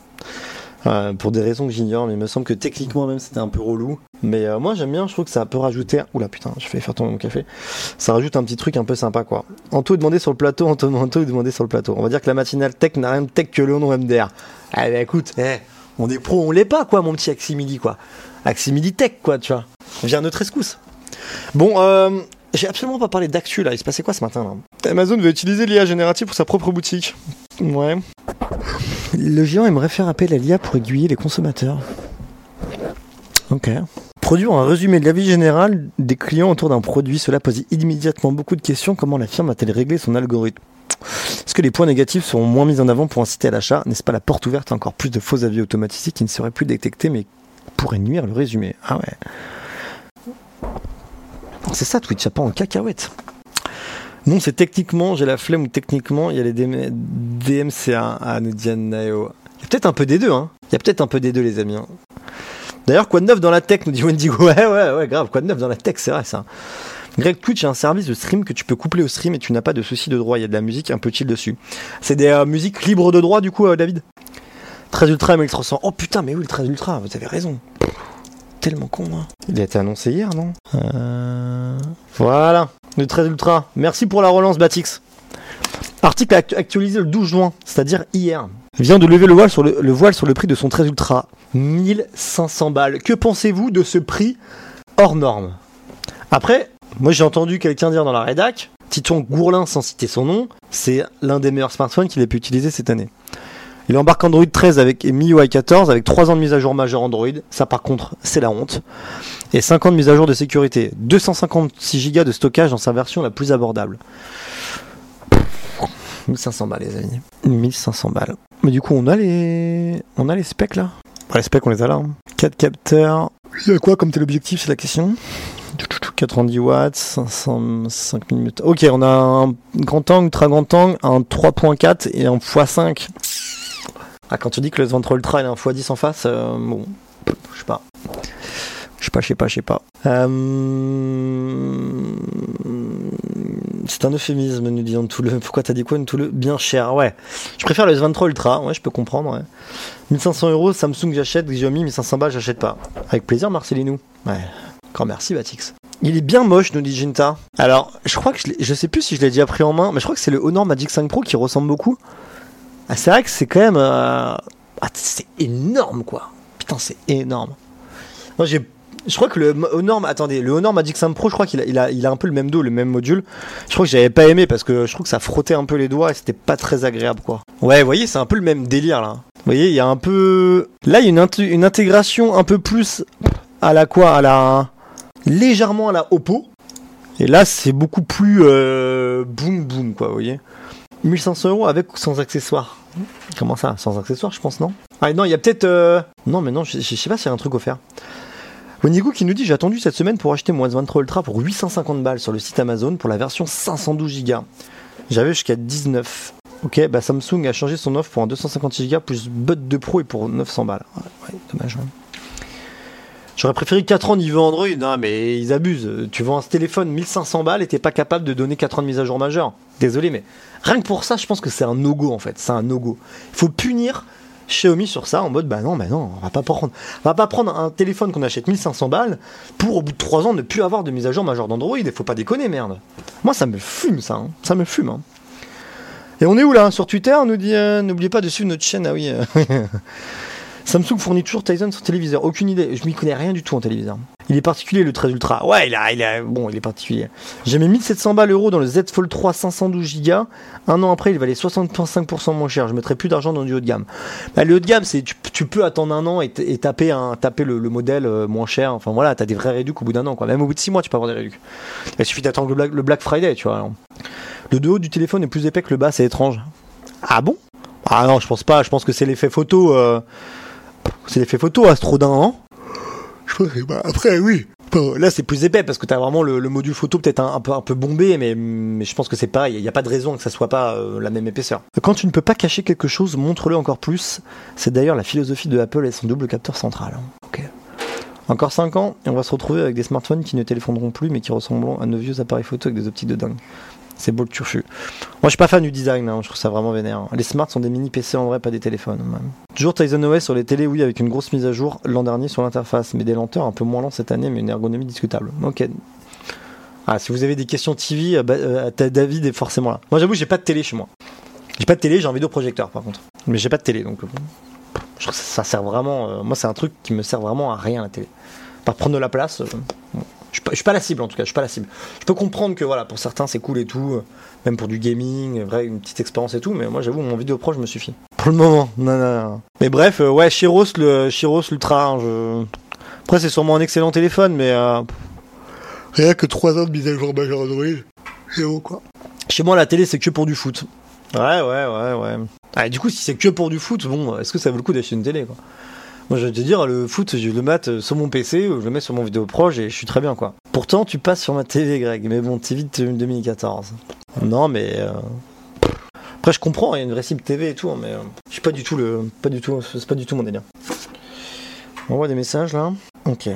[SPEAKER 2] Euh, pour des raisons que j'ignore, mais il me semble que techniquement même c'était un peu relou. Mais euh, moi j'aime bien, je trouve que ça peut rajouter. Oula putain, je fais faire tomber mon café. Ça rajoute un petit truc un peu sympa quoi. Anto est demandé sur le plateau, Anto, Anto est demandé sur le plateau. On va dire que la matinale tech n'a rien de tech que le nom MDR. Ah bah écoute, eh, on est pro, on l'est pas quoi, mon petit Aximili quoi. Aximili tech quoi, tu vois. Viens à notre rescousse. Bon, euh, j'ai absolument pas parlé d'actu là. Il se passait quoi ce matin là Amazon veut utiliser l'IA générative pour sa propre boutique. Ouais. Le géant aimerait faire appel à l'IA pour aiguiller les consommateurs. Ok. Produire un résumé de la vie générale des clients autour d'un produit, cela pose immédiatement beaucoup de questions. Comment la firme a-t-elle réglé son algorithme? Est-ce que les points négatifs seront moins mis en avant pour inciter à l'achat? N'est-ce pas la porte ouverte à encore plus de faux avis automatisés qui ne seraient plus détectés mais pourraient nuire le résumé Ah ouais. C'est ça Twitch, ça pas en cacahuète. Non, c'est techniquement, j'ai la flemme ou techniquement, il y a les DM DMCA à nous dit Nao. Il y a peut-être un peu des deux, hein. Il y a peut-être un peu des deux, les amis. hein. D'ailleurs, quoi de neuf dans la tech, nous dit Wendigo. Ouais, ouais, ouais, grave, quoi de neuf dans la tech, c'est vrai ça. Greg Twitch est un service de stream que tu peux coupler au stream et tu n'as pas de souci de droit. Il y a de la musique un peu chill dessus. C'est des euh, musiques libres de droit, du coup, euh, David? 13 Ultra M1300. Oh putain, mais oui, le 13 Ultra, vous avez raison. Tellement con, hein. Il a été annoncé hier, non Euh, Voilà, le 13 Ultra. Merci pour la relance, Batix. Article actu- actualisé le 12 juin, c'est-à-dire hier. Vient de lever le voile, sur le, le voile sur le prix de son 13 Ultra. 1500 balles. Que pensez-vous de ce prix hors norme? Après, moi j'ai entendu quelqu'un dire dans la rédac, Titon Gourlin sans citer son nom, c'est l'un des meilleurs smartphones qu'il ait pu utiliser cette année. Il embarque Android 13 avec et MIUI 14 avec 3 ans de mise à jour majeure Android. Ça par contre, c'est la honte. Et 5 ans de mise à jour de sécurité. 256 Go de stockage dans sa version la plus abordable. 1500 balles les amis. 1500 balles. Mais du coup on a les on a les specs là. Les specs on les a là. 4 capteurs. Il y a quoi comme téléobjectif c'est la question? 90 watts, 505 mm. Ok, on a un grand angle, ultra grand angle, un 3.4 et un x5. Ah, quand tu dis que le Ventre Ultra il a un x10 en face, euh, bon, je sais pas. Je sais pas, je sais pas, je sais pas. Euh, C'est un euphémisme, nous dit Antoule. Pourquoi t'as dit quoi, Antoule Bien cher, ouais. Je préfère le S23 Ultra, ouais, je peux comprendre, ouais. 1500 euros, Samsung j'achète, Xiaomi 1500 balles j'achète pas. Avec plaisir, Marcelinou. Ouais. Encore merci, Batix. Il est bien moche, nous dit Jinta. Alors, je crois que je, je sais plus si je l'ai déjà pris en main, mais je crois que c'est le Honor Magic 5 Pro qui ressemble beaucoup. Ah, c'est vrai que c'est quand même. euh, Ah, c'est énorme, quoi. Putain, c'est énorme. Moi, j'ai. Je crois que le Honor, attendez, le Honor Magic 5 Pro, je crois qu'il a, il a, un peu le même dos, le même module. Je crois que j'avais pas aimé parce que je trouve que ça frottait un peu les doigts et c'était pas très agréable, quoi. Ouais, vous voyez, c'est un peu le même délire là. Vous voyez, il y a un peu. Là, il y a une, une intégration un peu plus à la quoi À la. légèrement à la Oppo. Et là, c'est beaucoup plus euh, boum boum, quoi, vous voyez. 1500 euros avec ou sans accessoires Comment ça Sans accessoires, je pense, non? Ah non, il y a peut-être. euh, Non, mais non, je, sais pas s'il y a un truc offert. Wenigo qui nous dit J'ai attendu cette semaine pour acheter mon S23 Ultra pour 850 balles sur le site Amazon pour la version 512 Go. J'avais jusqu'à 19. Ok, bah Samsung a changé son offre pour un 256 Go plus Bud de Pro et pour 900 balles. Ouais, ouais, dommage. hein. J'aurais préféré 4 ans niveau Android, non mais ils abusent. Tu vends un téléphone 1500 balles et t'es pas capable de donner 4 ans de mise à jour majeure. Désolé, mais rien que pour ça, je pense que c'est un no-go en fait. C'est un no-go. Il faut punir Xiaomi sur ça en mode bah non, bah non, on va pas prendre, on va pas prendre un téléphone qu'on achète 1500 balles pour au bout de 3 ans ne plus avoir de mise à jour majeure d'Android. Il faut pas déconner, merde. Moi ça me fume ça, hein. ça me fume. hein. Et on est où là? Sur Twitter, on nous dit euh, n'oubliez pas de suivre notre chaîne. Ah oui. euh. Samsung fournit toujours Tizen sur téléviseur. Aucune idée. Je m'y connais rien du tout en téléviseur. Il est particulier le 13 Ultra. Ouais, il a, il bon, il est particulier. J'ai mis 1700 balles euros dans le Z Fold 3 512 Go. Un an après, il valait 65% moins cher. Je mettrais plus d'argent dans du haut de gamme. Bah, le haut de gamme, c'est tu, tu peux attendre un an et, taper taper le, le modèle euh, moins cher. Enfin voilà, t'as des vrais réducs au bout d'un an. Quoi. Même au bout de 6 mois, tu peux avoir des réducs. Il suffit d'attendre le Black, le Black Friday, tu vois. Le de haut du téléphone est plus épais que le bas, c'est étrange. Ah bon? Ah non, je pense pas. Je pense que c'est l'effet photo. euh, C'est l'effet photo, Astrodin, hein Je pense que, bah, après, oui. Là, c'est plus épais parce que t'as vraiment le, le module photo peut-être un, un peu, un peu bombé, mais, mais je pense que c'est pareil. Il n'y a pas de raison que ça soit pas euh, la même épaisseur. Quand tu ne peux pas cacher quelque chose, montre-le encore plus. C'est d'ailleurs la philosophie de Apple et son double capteur central. hein. Ok. Encore 5 ans et on va se retrouver avec des smartphones qui ne téléphoneront plus mais qui ressembleront à nos vieux appareils photo avec des optiques de dingue. C'est beau le turfu. Moi je suis pas fan du design, hein, je trouve ça vraiment vénère. hein. Les smarts sont des mini PC en vrai, pas des téléphones. même. Toujours Tizen OS sur les télés, oui, avec une grosse mise à jour l'an dernier sur l'interface, mais des lenteurs un peu moins lentes cette année, mais une ergonomie discutable. Ok. Ah, si vous avez des questions TV, euh, bah, euh, David est forcément là. Moi j'avoue, j'ai pas de télé chez moi. J'ai pas de télé, j'ai un vidéoprojecteur par contre. Mais j'ai pas de télé donc. euh, je trouve que ça, sert vraiment. moi, c'est un truc qui me sert vraiment à rien la télé. Par prendre de la place. Je, suis pas, je suis pas la cible en tout cas. Je suis pas la cible. Je peux comprendre que voilà, pour certains c'est cool et tout, euh, même pour du gaming, euh, vrai, une petite expérience et tout. Mais moi, j'avoue, mon vidéo pro, je me suffit. Pour le moment, non, non, non. Mais bref, euh, ouais, Chiros, le Chiros Ultra. hein, je... Après, c'est sûrement un excellent téléphone, mais euh, rien que 3 ans de mise à jour majeur Android, c'est bon quoi. Chez moi, la télé, c'est que pour du foot. Ouais, ouais, ouais, ouais. Ah, du coup, si c'est que pour du foot, bon, est-ce que ça vaut le coup d'acheter une télé, quoi? Moi, je vais te dire, le foot, je le mate sur mon PC, ou je le mets sur mon vidéo proche et je suis très bien, quoi. Pourtant, tu passes sur ma télé, Greg, mais bon, TV de 2014. Non, mais. euh, Après, je comprends, il y a une vraie cible TV et tout, hein, mais euh, je suis pas du tout le. Pas du tout, c'est pas du tout mon délire. On voit des messages là. Ok.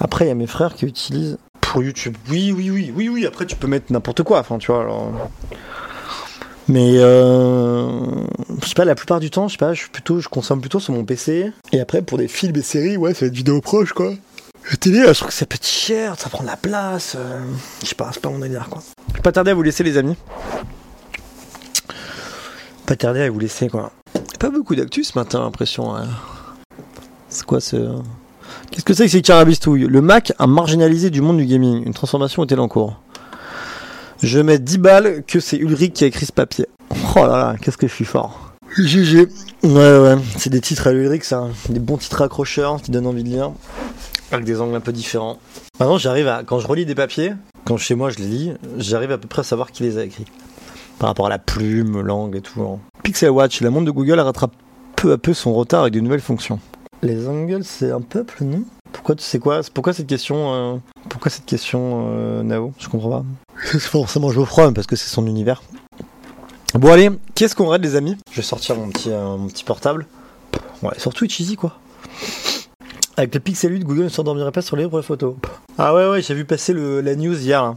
[SPEAKER 2] Après, il y a mes frères qui utilisent pour YouTube. Oui, oui, oui, oui, oui. Après, tu peux mettre n'importe quoi. Enfin, tu vois, alors. Mais euh, je sais pas, la plupart du temps, je sais pas, je suis plutôt, je consomme plutôt sur mon PC. Et après, pour des films et séries, ouais, ça va être vidéo proche, quoi. La télé, je trouve que ça peut être cher, ça prend de la place. euh, je sais pas, c'est pas mon délire, quoi. Je vais pas tarder à vous laisser, les amis. Pas tarder à vous laisser, quoi. Pas beaucoup d'actu ce matin, l'impression. hein. C'est quoi ce. Qu'est-ce que c'est que ces carabistouilles? Le Mac a marginalisé du monde du gaming. Une transformation est-elle en cours? Je mets 10 balles que c'est Ulrich qui a écrit ce papier. Oh là là, qu'est-ce que je suis fort. GG. Ouais, ouais, c'est des titres à Ulrich, ça. Des bons titres accrocheurs qui donnent envie de lire. Avec des angles un peu différents. Maintenant, j'arrive à. Quand je relis des papiers, quand chez moi je les lis, j'arrive à peu près à savoir qui les a écrits. Par rapport à la plume, l'angle et tout. hein. Pixel Watch, la montre de Google rattrape peu à peu son retard avec de nouvelles fonctions. Les angles, c'est un peuple, non? Pourquoi tu sais quoi? Pourquoi cette question euh, Pourquoi cette question, euh, Nao? Je comprends pas. C'est forcément Geoffroy parce que c'est son univers. Bon allez, qu'est-ce qu'on raide les amis? Je vais sortir mon petit, euh, mon petit portable. Ouais, sur Twitch easy quoi. Avec le Pixel 8, Google ne s'endormirait pas sur les vraies photos. Ah ouais ouais, j'ai vu passer le, la news hier. là.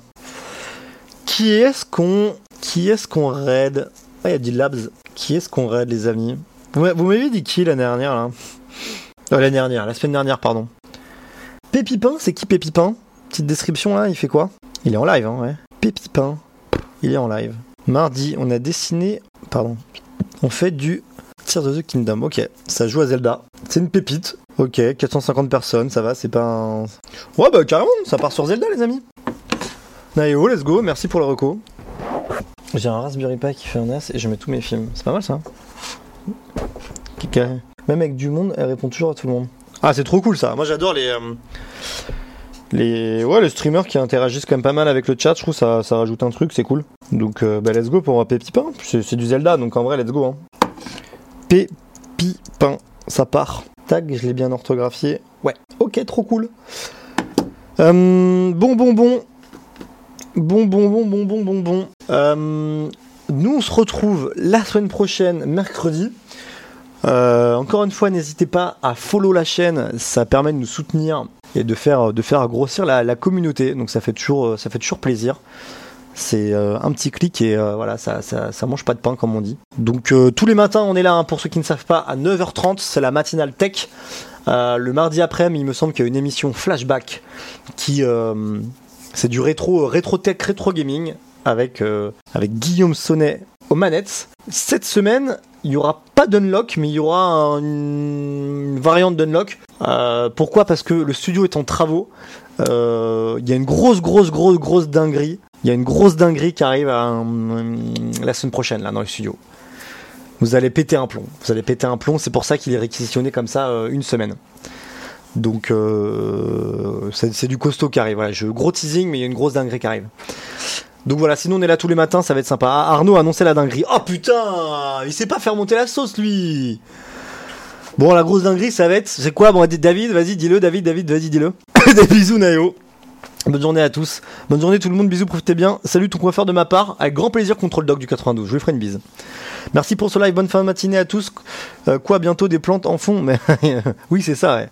[SPEAKER 2] Qui est-ce qu'on qui est-ce qu'on raid? Ah, il y a dit Labs. Qui est-ce qu'on raid les amis? Vous m'avez dit qui l'année dernière là? Euh, L'année dernière, la semaine dernière pardon. Pépipin, c'est qui Pépipin? Petite description là, il fait quoi? Il est en live hein, ouais. Pépipin, il est en live. Mardi, on a dessiné, pardon, on fait du Tears of the Kingdom. Ok, ça joue à Zelda. C'est une pépite. Ok, 450 personnes, ça va, c'est pas un. Ouais, bah carrément, ça part sur Zelda, les amis. Naïo, let's go, merci pour le reco. J'ai un Raspberry Pi qui fait un NAS et je mets tous mes films. C'est pas mal ça. Même avec du monde, elle répond toujours à tout le monde. Ah, c'est trop cool ça. Moi j'adore les. euh, les, ouais, les streamers qui interagissent quand même pas mal avec le chat, je trouve ça, ça rajoute un truc, c'est cool. Donc, euh, bah, let's go pour Pépipin. C'est du Zelda, donc en vrai, let's go. Hein. Pépipin, ça part. Tag, je l'ai bien orthographié. Ouais, ok, trop cool. Euh, bon, bon, bon. Bon, bon, bon, bon, bon, bon, bon. Euh, nous, on se retrouve la semaine prochaine, mercredi. Encore une fois, n'hésitez pas à follow la chaîne, ça permet de nous soutenir et de faire, de faire grossir la, communauté. Donc ça fait toujours, ça fait toujours plaisir. C'est euh, un petit clic et euh, voilà, ça, ça, ça mange pas de pain comme on dit. Donc euh, tous les matins, on est là. hein, pour ceux qui ne savent pas, à 9h30, c'est la matinale tech. Le mardi après, il me semble qu'il y a une émission flashback qui, c'est du rétro, rétro tech, rétro gaming avec avec Guillaume Sonnet aux manettes. Cette semaine, il y aura pas d'unlock, mais il y aura un- une variante d'unlock. Euh, pourquoi? Parce que le studio est en travaux. Euh, Il y a une grosse, grosse, grosse, grosse dinguerie. Il y a une grosse dinguerie qui arrive euh, la semaine prochaine là dans le studio. Vous allez péter un plomb. Vous allez péter un plomb. C'est pour ça qu'il est réquisitionné comme ça une semaine. Donc c'est du costaud qui arrive. Gros teasing, mais il y a une grosse dinguerie qui arrive. Donc voilà, sinon on est là tous les matins, ça va être sympa. Arnaud a annoncé la dinguerie. Oh putain, il sait pas faire monter la sauce lui. Bon, la grosse dinguerie, ça va être. C'est quoi? Bon, David, vas-y, dis-le, David, David, vas-y, dis-le. Des bisous, Nayo. Bonne journée à tous. Bonne journée tout le monde, bisous, profitez bien. Salut ton coiffeur de ma part. Avec grand plaisir, Control Dog du 92. Je lui ferai une bise. Merci pour ce live, bonne fin de matinée à tous. Euh, quoi, bientôt des plantes en fond? Mais oui, c'est ça, ouais.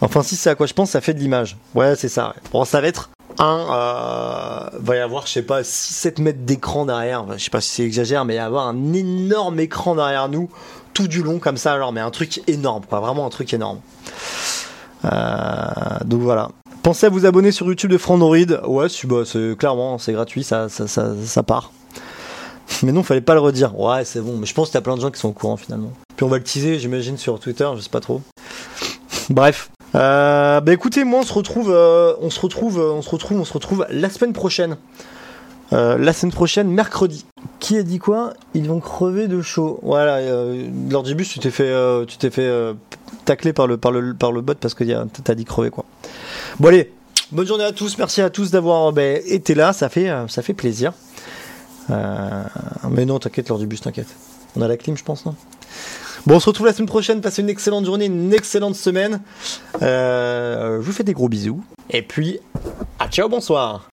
[SPEAKER 2] Enfin, si c'est à quoi je pense, ça fait de l'image. Ouais, c'est ça. Ouais. Bon, ça va être un. Euh, va y avoir, je sais pas, 6-7 mètres d'écran derrière. je sais pas si c'est exagère, mais il va y avoir un énorme écran derrière nous, tout du long comme ça. Alors, mais un truc énorme, quoi. Vraiment un truc énorme. Euh, donc voilà. Pensez à vous abonner sur YouTube de Frandroid. Ouais, bah, c'est clairement, c'est gratuit, ça, ça, ça, part. Mais non, fallait pas le redire. Ouais, c'est bon. Mais je pense qu'il y a plein de gens qui sont au courant finalement. Puis on va le teaser, j'imagine, sur Twitter, je sais pas trop. Bref. Euh, bah écoutez, moi on se retrouve, euh, on se retrouve, on se retrouve, on se retrouve la semaine prochaine. Euh, la semaine prochaine, mercredi. Qui a dit quoi? Ils vont crever de chaud. Voilà. Euh, lors du bus, tu t'es fait, euh, tu t'es fait euh, tacler par le, par le, par le bot parce que t'as dit crever quoi. Bon allez, bonne journée à tous. Merci à tous d'avoir bah, été là. Ça fait, ça fait plaisir. Mais non, t'inquiète, lors du bus, t'inquiète. On a la clim, je pense, non? Bon, on se retrouve la semaine prochaine. Passez une excellente journée, une excellente semaine. Je vous fais des gros bisous. Et puis, à ciao, bonsoir.